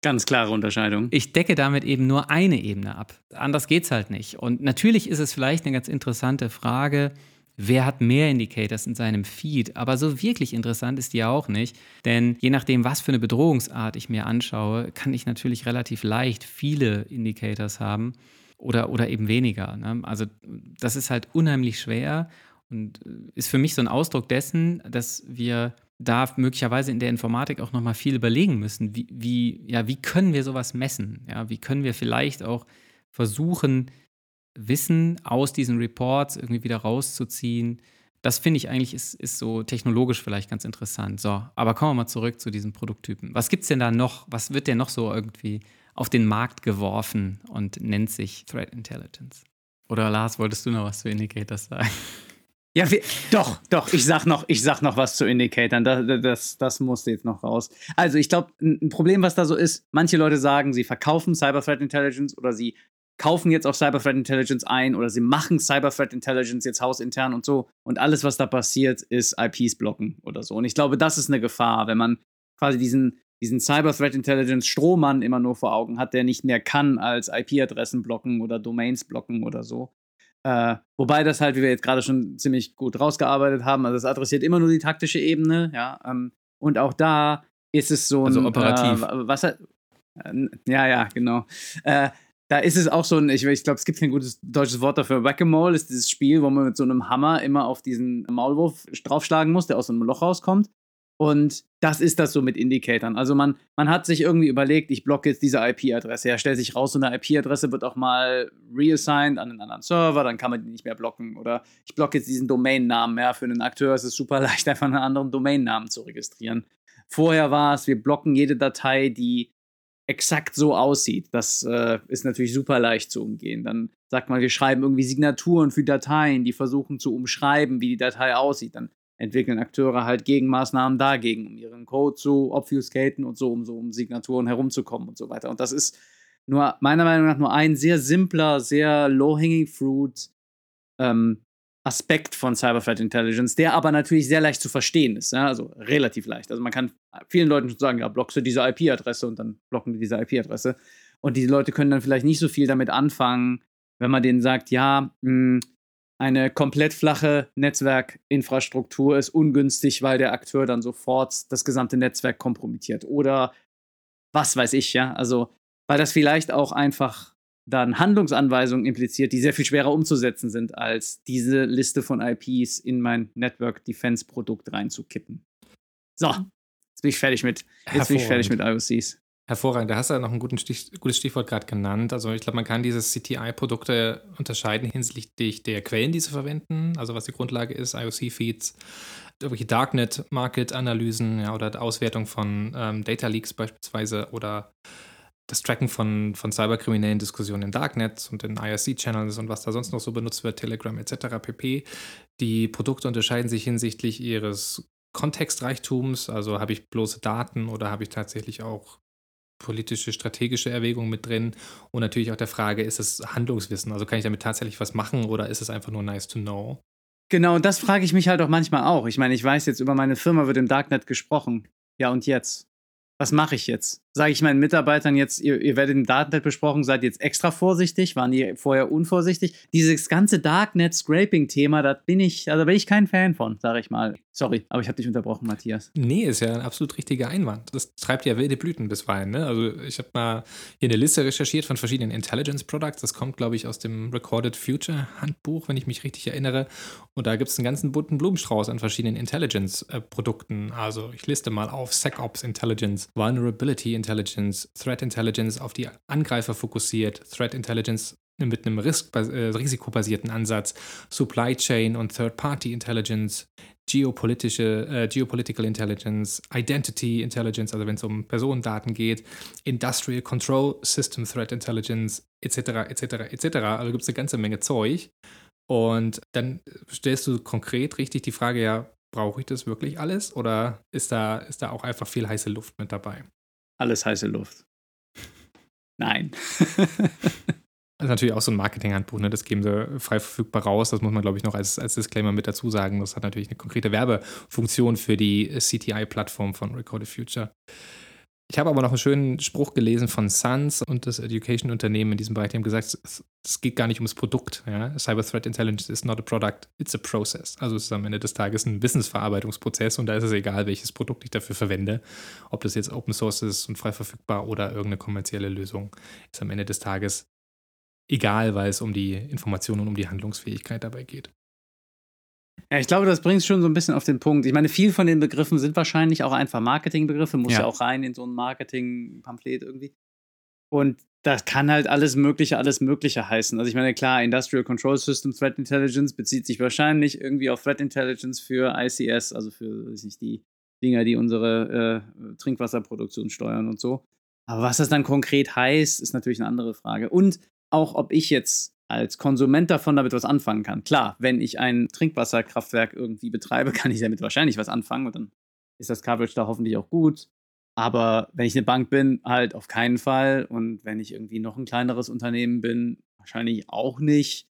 Ganz klare Unterscheidung. Ich decke damit eben nur eine Ebene ab. Anders geht es halt nicht. Und natürlich ist es vielleicht eine ganz interessante Frage, wer hat mehr Indicators in seinem Feed. Aber so wirklich interessant ist die auch nicht. Denn je nachdem, was für eine Bedrohungsart ich mir anschaue, kann ich natürlich relativ leicht viele Indicators haben oder, oder eben weniger. Ne? Also das ist halt unheimlich schwer und äh, ist für mich so ein Ausdruck dessen, dass wir da möglicherweise in der Informatik auch nochmal viel überlegen müssen. Wie, wie, ja, wie können wir sowas messen? Ja, wie können wir vielleicht auch versuchen, Wissen aus diesen Reports irgendwie wieder rauszuziehen. Das finde ich eigentlich ist, ist so technologisch vielleicht ganz interessant. So, aber kommen wir mal zurück zu diesen Produkttypen. Was gibt es denn da noch? Was wird denn noch so irgendwie auf den Markt geworfen und nennt sich Threat Intelligence? Oder Lars, wolltest du noch was zu Indicators sagen? Ja, wir, doch, doch, ich sag noch, ich sag noch was zu Indicatoren. Das, das, das musste jetzt noch raus. Also, ich glaube, ein Problem, was da so ist, manche Leute sagen, sie verkaufen Cyber Threat Intelligence oder sie kaufen jetzt auf Cyber Threat Intelligence ein oder sie machen Cyber Threat Intelligence jetzt hausintern und so. Und alles, was da passiert, ist IPs blocken oder so. Und ich glaube, das ist eine Gefahr, wenn man quasi diesen, diesen Cyber Threat Intelligence Strohmann immer nur vor Augen hat, der nicht mehr kann als IP-Adressen blocken oder Domains blocken oder so. Äh, wobei das halt, wie wir jetzt gerade schon ziemlich gut rausgearbeitet haben, also es adressiert immer nur die taktische Ebene, ja. Ähm, und auch da ist es so also ein. Also operativ. Äh, was, äh, ja, ja, genau. Äh, da ist es auch so ein, ich, ich glaube, es gibt kein gutes deutsches Wort dafür. Whack-a-Mole ist dieses Spiel, wo man mit so einem Hammer immer auf diesen Maulwurf draufschlagen muss, der aus so einem Loch rauskommt. Und das ist das so mit Indicatoren. Also man, man hat sich irgendwie überlegt, ich blocke jetzt diese IP-Adresse. Ja, stellt sich raus, so eine IP-Adresse wird auch mal reassigned an einen anderen Server, dann kann man die nicht mehr blocken. Oder ich blocke jetzt diesen Domainnamen. Ja, für einen Akteur ist es super leicht, einfach einen anderen Domainnamen zu registrieren. Vorher war es, wir blocken jede Datei, die exakt so aussieht. Das äh, ist natürlich super leicht zu umgehen. Dann sagt man, wir schreiben irgendwie Signaturen für Dateien, die versuchen zu umschreiben, wie die Datei aussieht. Dann entwickeln Akteure halt Gegenmaßnahmen dagegen, um ihren Code zu obfuscaten und so, um so um Signaturen herumzukommen und so weiter. Und das ist nur meiner Meinung nach nur ein sehr simpler, sehr low-hanging fruit ähm, Aspekt von Cyber Threat Intelligence, der aber natürlich sehr leicht zu verstehen ist. Ja? Also relativ leicht. Also man kann vielen Leuten schon sagen, ja, blockst du diese IP-Adresse und dann blocken die diese IP-Adresse. Und die Leute können dann vielleicht nicht so viel damit anfangen, wenn man denen sagt, ja, mh, hm, eine komplett flache Netzwerkinfrastruktur ist ungünstig, weil der Akteur dann sofort das gesamte Netzwerk kompromittiert. Oder was weiß ich, ja. Also, weil das vielleicht auch einfach dann Handlungsanweisungen impliziert, die sehr viel schwerer umzusetzen sind, als diese Liste von IPs in mein Network Defense Produkt reinzukippen. So, jetzt bin ich fertig mit, jetzt bin ich fertig mit IOCs. Hervorragend, da hast du ja noch ein Stich, gutes Stichwort gerade genannt. Also ich glaube, man kann diese CTI-Produkte unterscheiden hinsichtlich der Quellen, die sie verwenden, also was die Grundlage ist, IOC-Feeds, irgendwelche Darknet-Market-Analysen ja, oder Auswertung von ähm, Data Leaks beispielsweise oder das Tracken von, von cyberkriminellen Diskussionen in Darknet und in IRC-Channels und was da sonst noch so benutzt wird, Telegram etc. pp. Die Produkte unterscheiden sich hinsichtlich ihres Kontextreichtums, also habe ich bloße Daten oder habe ich tatsächlich auch politische, strategische Erwägungen mit drin und natürlich auch der Frage, ist es Handlungswissen, also kann ich damit tatsächlich was machen oder ist es einfach nur nice to know? Genau, und das frage ich mich halt auch manchmal auch. Ich meine, ich weiß jetzt, über meine Firma wird im Darknet gesprochen. Ja, und jetzt? was mache ich jetzt? Sage ich meinen Mitarbeitern jetzt, ihr, ihr werdet im Darknet besprochen, seid jetzt extra vorsichtig, waren die vorher unvorsichtig? Dieses ganze Darknet-Scraping-Thema, da bin ich, also bin ich kein Fan von, sage ich mal. Sorry, aber ich habe dich unterbrochen, Matthias. Nee, ist ja ein absolut richtiger Einwand. Das treibt ja wilde Blüten bisweilen. Ne? Also ich habe mal hier eine Liste recherchiert von verschiedenen Intelligence Products. Das kommt, glaube ich, aus dem Recorded Future Handbuch, wenn ich mich richtig erinnere. Und da gibt es einen ganzen bunten Blumenstrauß an verschiedenen Intelligence-Produkten. Also ich liste mal auf SecOps Intelligence, Vulnerability Intelligence, Threat Intelligence auf die Angreifer fokussiert, Threat Intelligence mit einem äh, risikobasierten Ansatz, Supply Chain und Third-Party Intelligence, geopolitische, äh, Geopolitical Intelligence, Identity Intelligence, also wenn es um Personendaten geht, Industrial Control System Threat Intelligence, etc., etc., etc. Also gibt es eine ganze Menge Zeug. Und dann stellst du konkret richtig die Frage, ja, brauche ich das wirklich alles oder ist da, ist da auch einfach viel heiße Luft mit dabei? Alles heiße Luft. Nein. Das ist natürlich auch so ein Marketinghandbuch, ne? das geben sie frei verfügbar raus. Das muss man, glaube ich, noch als, als Disclaimer mit dazu sagen. Das hat natürlich eine konkrete Werbefunktion für die CTI-Plattform von Recorded Future. Ich habe aber noch einen schönen Spruch gelesen von Suns und das Education-Unternehmen in diesem Bereich. Die haben gesagt, es, es, geht gar nicht ums Produkt. Ja? Cyber Threat Intelligence is not a product, it's a process. Also es ist am Ende des Tages ein Wissensverarbeitungsprozess und da ist es egal, welches Produkt ich dafür verwende. Ob das jetzt Open Source ist und frei verfügbar oder irgendeine kommerzielle Lösung, ist am Ende des Tages egal, weil es um die Information und um die Handlungsfähigkeit dabei geht. Ja, ich glaube, das bringt es schon so ein bisschen auf den Punkt. Ich meine, viel von den Begriffen sind wahrscheinlich auch einfach Marketingbegriffe, muss ja, ja auch rein in so ein Marketing-Pamphlet irgendwie. Und das kann halt alles Mögliche, alles Mögliche heißen. Also ich meine, klar, Industrial Control System Threat Intelligence bezieht sich wahrscheinlich irgendwie auf Threat Intelligence für ICS, also für, weiß nicht, die Dinger, die unsere äh, Trinkwasserproduktion steuern und so. Aber was das dann konkret heißt, ist natürlich eine andere Frage. Und auch, ob ich jetzt als Konsument davon damit was anfangen kann. Klar, wenn ich ein Trinkwasserkraftwerk irgendwie betreibe, kann ich damit wahrscheinlich was anfangen und dann ist das Coverage da hoffentlich auch gut. Aber wenn ich eine Bank bin, halt auf keinen Fall. Und wenn ich irgendwie noch ein kleineres Unternehmen bin, wahrscheinlich auch nicht.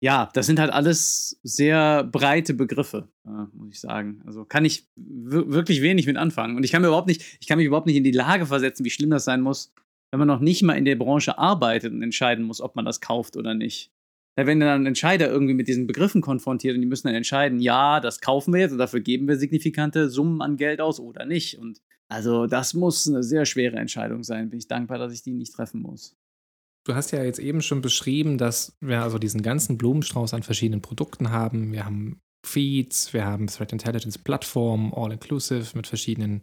Ja, das sind halt alles sehr breite Begriffe, äh, muss ich sagen. Also kann ich wirklich wenig mit anfangen. Und ich kann mir überhaupt nicht, ich kann mich überhaupt nicht in die Lage versetzen, wie schlimm das sein muss, wenn man noch nicht mal in der Branche arbeitet und entscheiden muss, ob man das kauft oder nicht. Wenn dann Entscheider irgendwie mit diesen Begriffen konfrontiert und die müssen dann entscheiden, ja, das kaufen wir jetzt und dafür geben wir signifikante Summen an Geld aus oder nicht. Und also das muss eine sehr schwere Entscheidung sein. Bin ich dankbar, dass ich die nicht treffen muss. Du hast ja jetzt eben schon beschrieben, dass wir also diesen ganzen Blumenstrauß an verschiedenen Produkten haben. Wir haben Feeds, wir haben Threat Intelligence Plattform, all-inclusive mit verschiedenen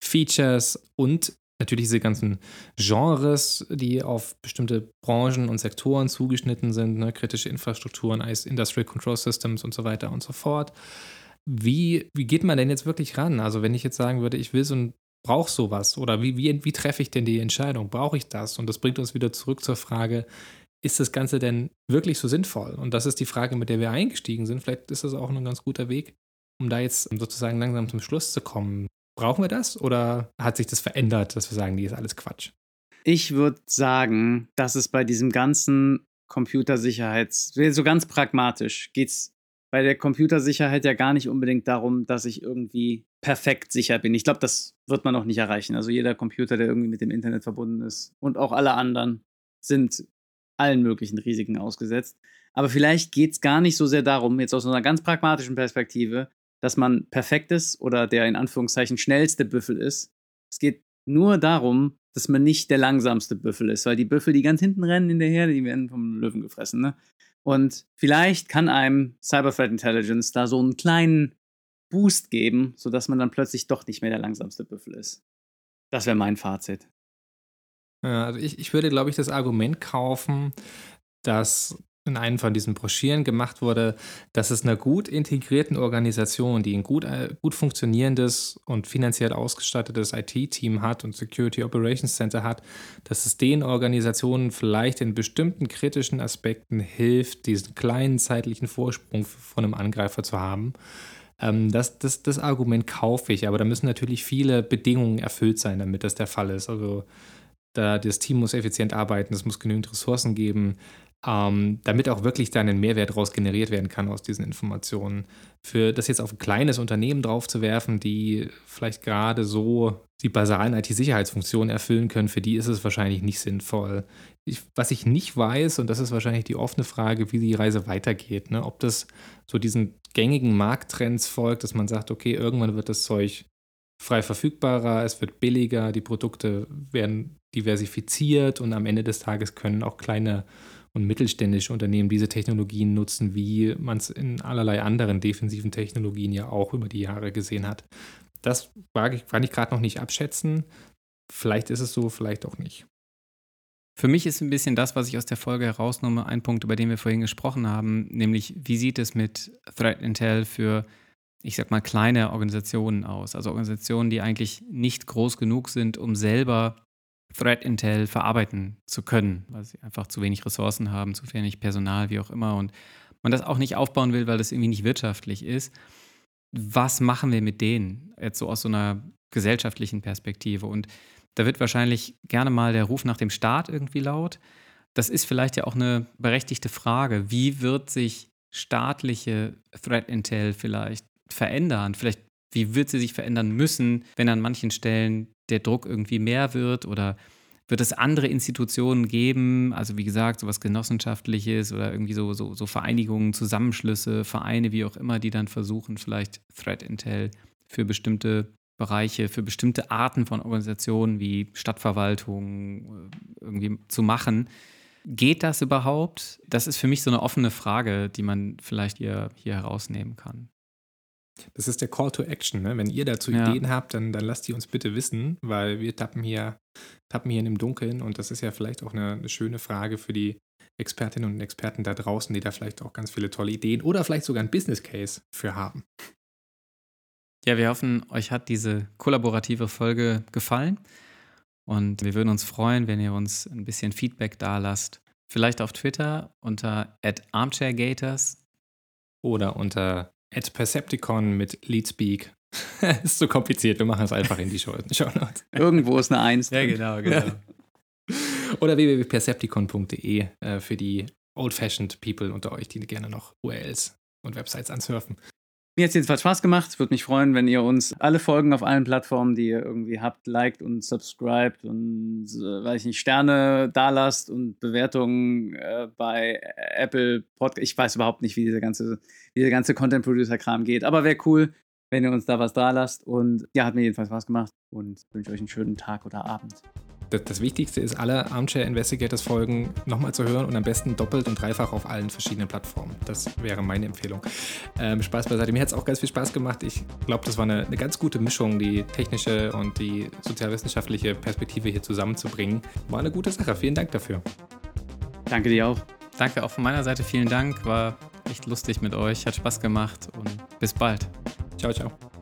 Features und natürlich diese ganzen Genres, die auf bestimmte Branchen und Sektoren zugeschnitten sind, ne? kritische Infrastrukturen, Industrial Control Systems und so weiter und so fort. Wie, wie geht man denn jetzt wirklich ran? Also wenn ich jetzt sagen würde, ich will so ein brauche sowas oder wie, wie, wie treffe ich denn die Entscheidung? Brauche ich das? Und das bringt uns wieder zurück zur Frage, ist das Ganze denn wirklich so sinnvoll? Und das ist die Frage, mit der wir eingestiegen sind. Vielleicht ist das auch ein ganz guter Weg, um da jetzt sozusagen langsam zum Schluss zu kommen. Brauchen wir das oder hat sich das verändert, dass wir sagen, die ist alles Quatsch? Ich würde sagen, dass es bei diesem ganzen Computersicherheits, so ganz pragmatisch, geht es bei der Computersicherheit ja gar nicht unbedingt darum, dass ich irgendwie perfekt sicher bin. Ich glaube, das wird man auch nicht erreichen. Also jeder Computer, der irgendwie mit dem Internet verbunden ist und auch alle anderen sind allen möglichen Risiken ausgesetzt. Aber vielleicht geht es gar nicht so sehr darum, jetzt aus einer ganz pragmatischen Perspektive, dass man perfekt ist oder der in Anführungszeichen schnellste Büffel ist. Es geht nur darum, dass man nicht der langsamste Büffel ist, weil die Büffel, die ganz hinten rennen in der Herde, die werden vom Löwen gefressen. Ne? Und vielleicht kann einem Cyber Threat Intelligence da so einen kleinen Boost geben, sodass man dann plötzlich doch nicht mehr der langsamste Büffel ist. Das wäre mein Fazit. Ja, also ich, ich würde, glaube ich, das Argument kaufen, dass in einem von diesen Broschüren gemacht wurde, dass es einer gut integrierten Organisation, die ein gut, äh, gut funktionierendes und finanziell ausgestattetes IT-Team hat und Security Operations Center hat, dass es den Organisationen vielleicht in bestimmten kritischen Aspekten hilft, diesen kleinen zeitlichen Vorsprung von einem Angreifer zu haben. Ähm, das, das, das Argument kaufe ich, aber da müssen natürlich viele Bedingungen erfüllt sein, damit das der Fall ist. Also da, das Team muss effizient arbeiten, es muss genügend Ressourcen geben, ähm, damit auch wirklich dann ein Mehrwert daraus generiert werden kann aus diesen Informationen. Für das jetzt auf ein kleines Unternehmen draufzuwerfen, die vielleicht gerade so die basalen IT-Sicherheitsfunktionen erfüllen können, für die ist es wahrscheinlich nicht sinnvoll. Ich, was ich nicht weiß, und das ist wahrscheinlich die offene Frage, wie die Reise weitergeht, ne? ob das so diesen gängigen Markttrends folgt, dass man sagt, okay, irgendwann wird das Zeug frei verfügbarer, es wird billiger, die Produkte werden diversifiziert und am Ende des Tages können auch kleine und mittelständische Unternehmen diese Technologien nutzen, wie man es in allerlei anderen defensiven Technologien ja auch über die Jahre gesehen hat. Das kann ich gerade noch nicht abschätzen. Vielleicht ist es so, vielleicht auch nicht. Für mich ist ein bisschen das, was ich aus der Folge herausnehme, ein Punkt, über den wir vorhin gesprochen haben, nämlich wie sieht es mit Threat Intel für, ich sag mal, kleine Organisationen aus? Also Organisationen, die eigentlich nicht groß genug sind, um selber Threat Intel verarbeiten zu können, weil sie einfach zu wenig Ressourcen haben, zu wenig Personal, wie auch immer. Und man das auch nicht aufbauen will, weil das irgendwie nicht wirtschaftlich ist. Was machen wir mit denen? Jetzt so aus so einer gesellschaftlichen Perspektive. Und da wird wahrscheinlich gerne mal der Ruf nach dem Staat irgendwie laut. Das ist vielleicht ja auch eine berechtigte Frage. Wie wird sich staatliche Threat Intel vielleicht verändern? Vielleicht, wie wird sie sich verändern müssen, wenn an manchen Stellen der Druck irgendwie mehr wird oder wird es andere Institutionen geben, also wie gesagt, sowas Genossenschaftliches oder irgendwie so, so, so Vereinigungen, Zusammenschlüsse, Vereine, wie auch immer, die dann versuchen, vielleicht Threat Intel für bestimmte Bereiche, für bestimmte Arten von Organisationen wie Stadtverwaltung äh, irgendwie zu machen. Geht das überhaupt? Das ist für mich so eine offene Frage, die man vielleicht hier, hier herausnehmen kann. Das ist der Call to Action. Ne? Wenn ihr dazu ja. Ideen habt, dann, dann lasst die uns bitte wissen, weil wir tappen hier, tappen hier in dem Dunkeln und das ist ja vielleicht auch eine, eine schöne Frage für die Expertinnen und Experten da draußen, die da vielleicht auch ganz viele tolle Ideen oder vielleicht sogar ein Business Case für haben. Ja, wir hoffen, euch hat diese kollaborative Folge gefallen und wir würden uns freuen, wenn ihr uns ein bisschen Feedback da lasst. Vielleicht auf Twitter unter armchairgators oder unter at Percepticon mit Leadspeak. ist zu kompliziert, wir machen es einfach in die Show Notes. Irgendwo ist eine Eins. Ja, genau, genau. Oder www.percepticon.de äh, für die old-fashioned People unter euch, die gerne noch URLs und Websites ansurfen. Mir hat es jedenfalls Spaß gemacht. Würde mich freuen, wenn ihr uns alle Folgen auf allen Plattformen, die ihr irgendwie habt, liked und subscribed und, äh, weiß ich nicht, Sterne da lasst und Bewertungen äh, bei Apple Podcast. Ich weiß überhaupt nicht, wie dieser ganze, wie ganze Content Producer Kram geht. Aber wäre cool, wenn ihr uns da was da lasst. Und ja, hat mir jedenfalls Spaß gemacht und wünsche euch einen schönen Tag oder Abend das, das, Wichtigste ist, alle Armchair Investigators Folgen nochmal zu hören und am besten doppelt und dreifach auf allen verschiedenen Plattformen. Das wäre meine Empfehlung. Ähm, Spaß beiseite. Mir hat es auch ganz viel Spaß gemacht. Ich glaube, das war eine, eine, ganz gute Mischung, die technische und die sozialwissenschaftliche Perspektive hier zusammenzubringen. War eine gute Sache. Vielen Dank dafür. Danke dir auch. Danke auch von meiner Seite. Vielen Dank. War echt lustig mit euch. Hat Spaß gemacht und bis bald. Ciao, ciao.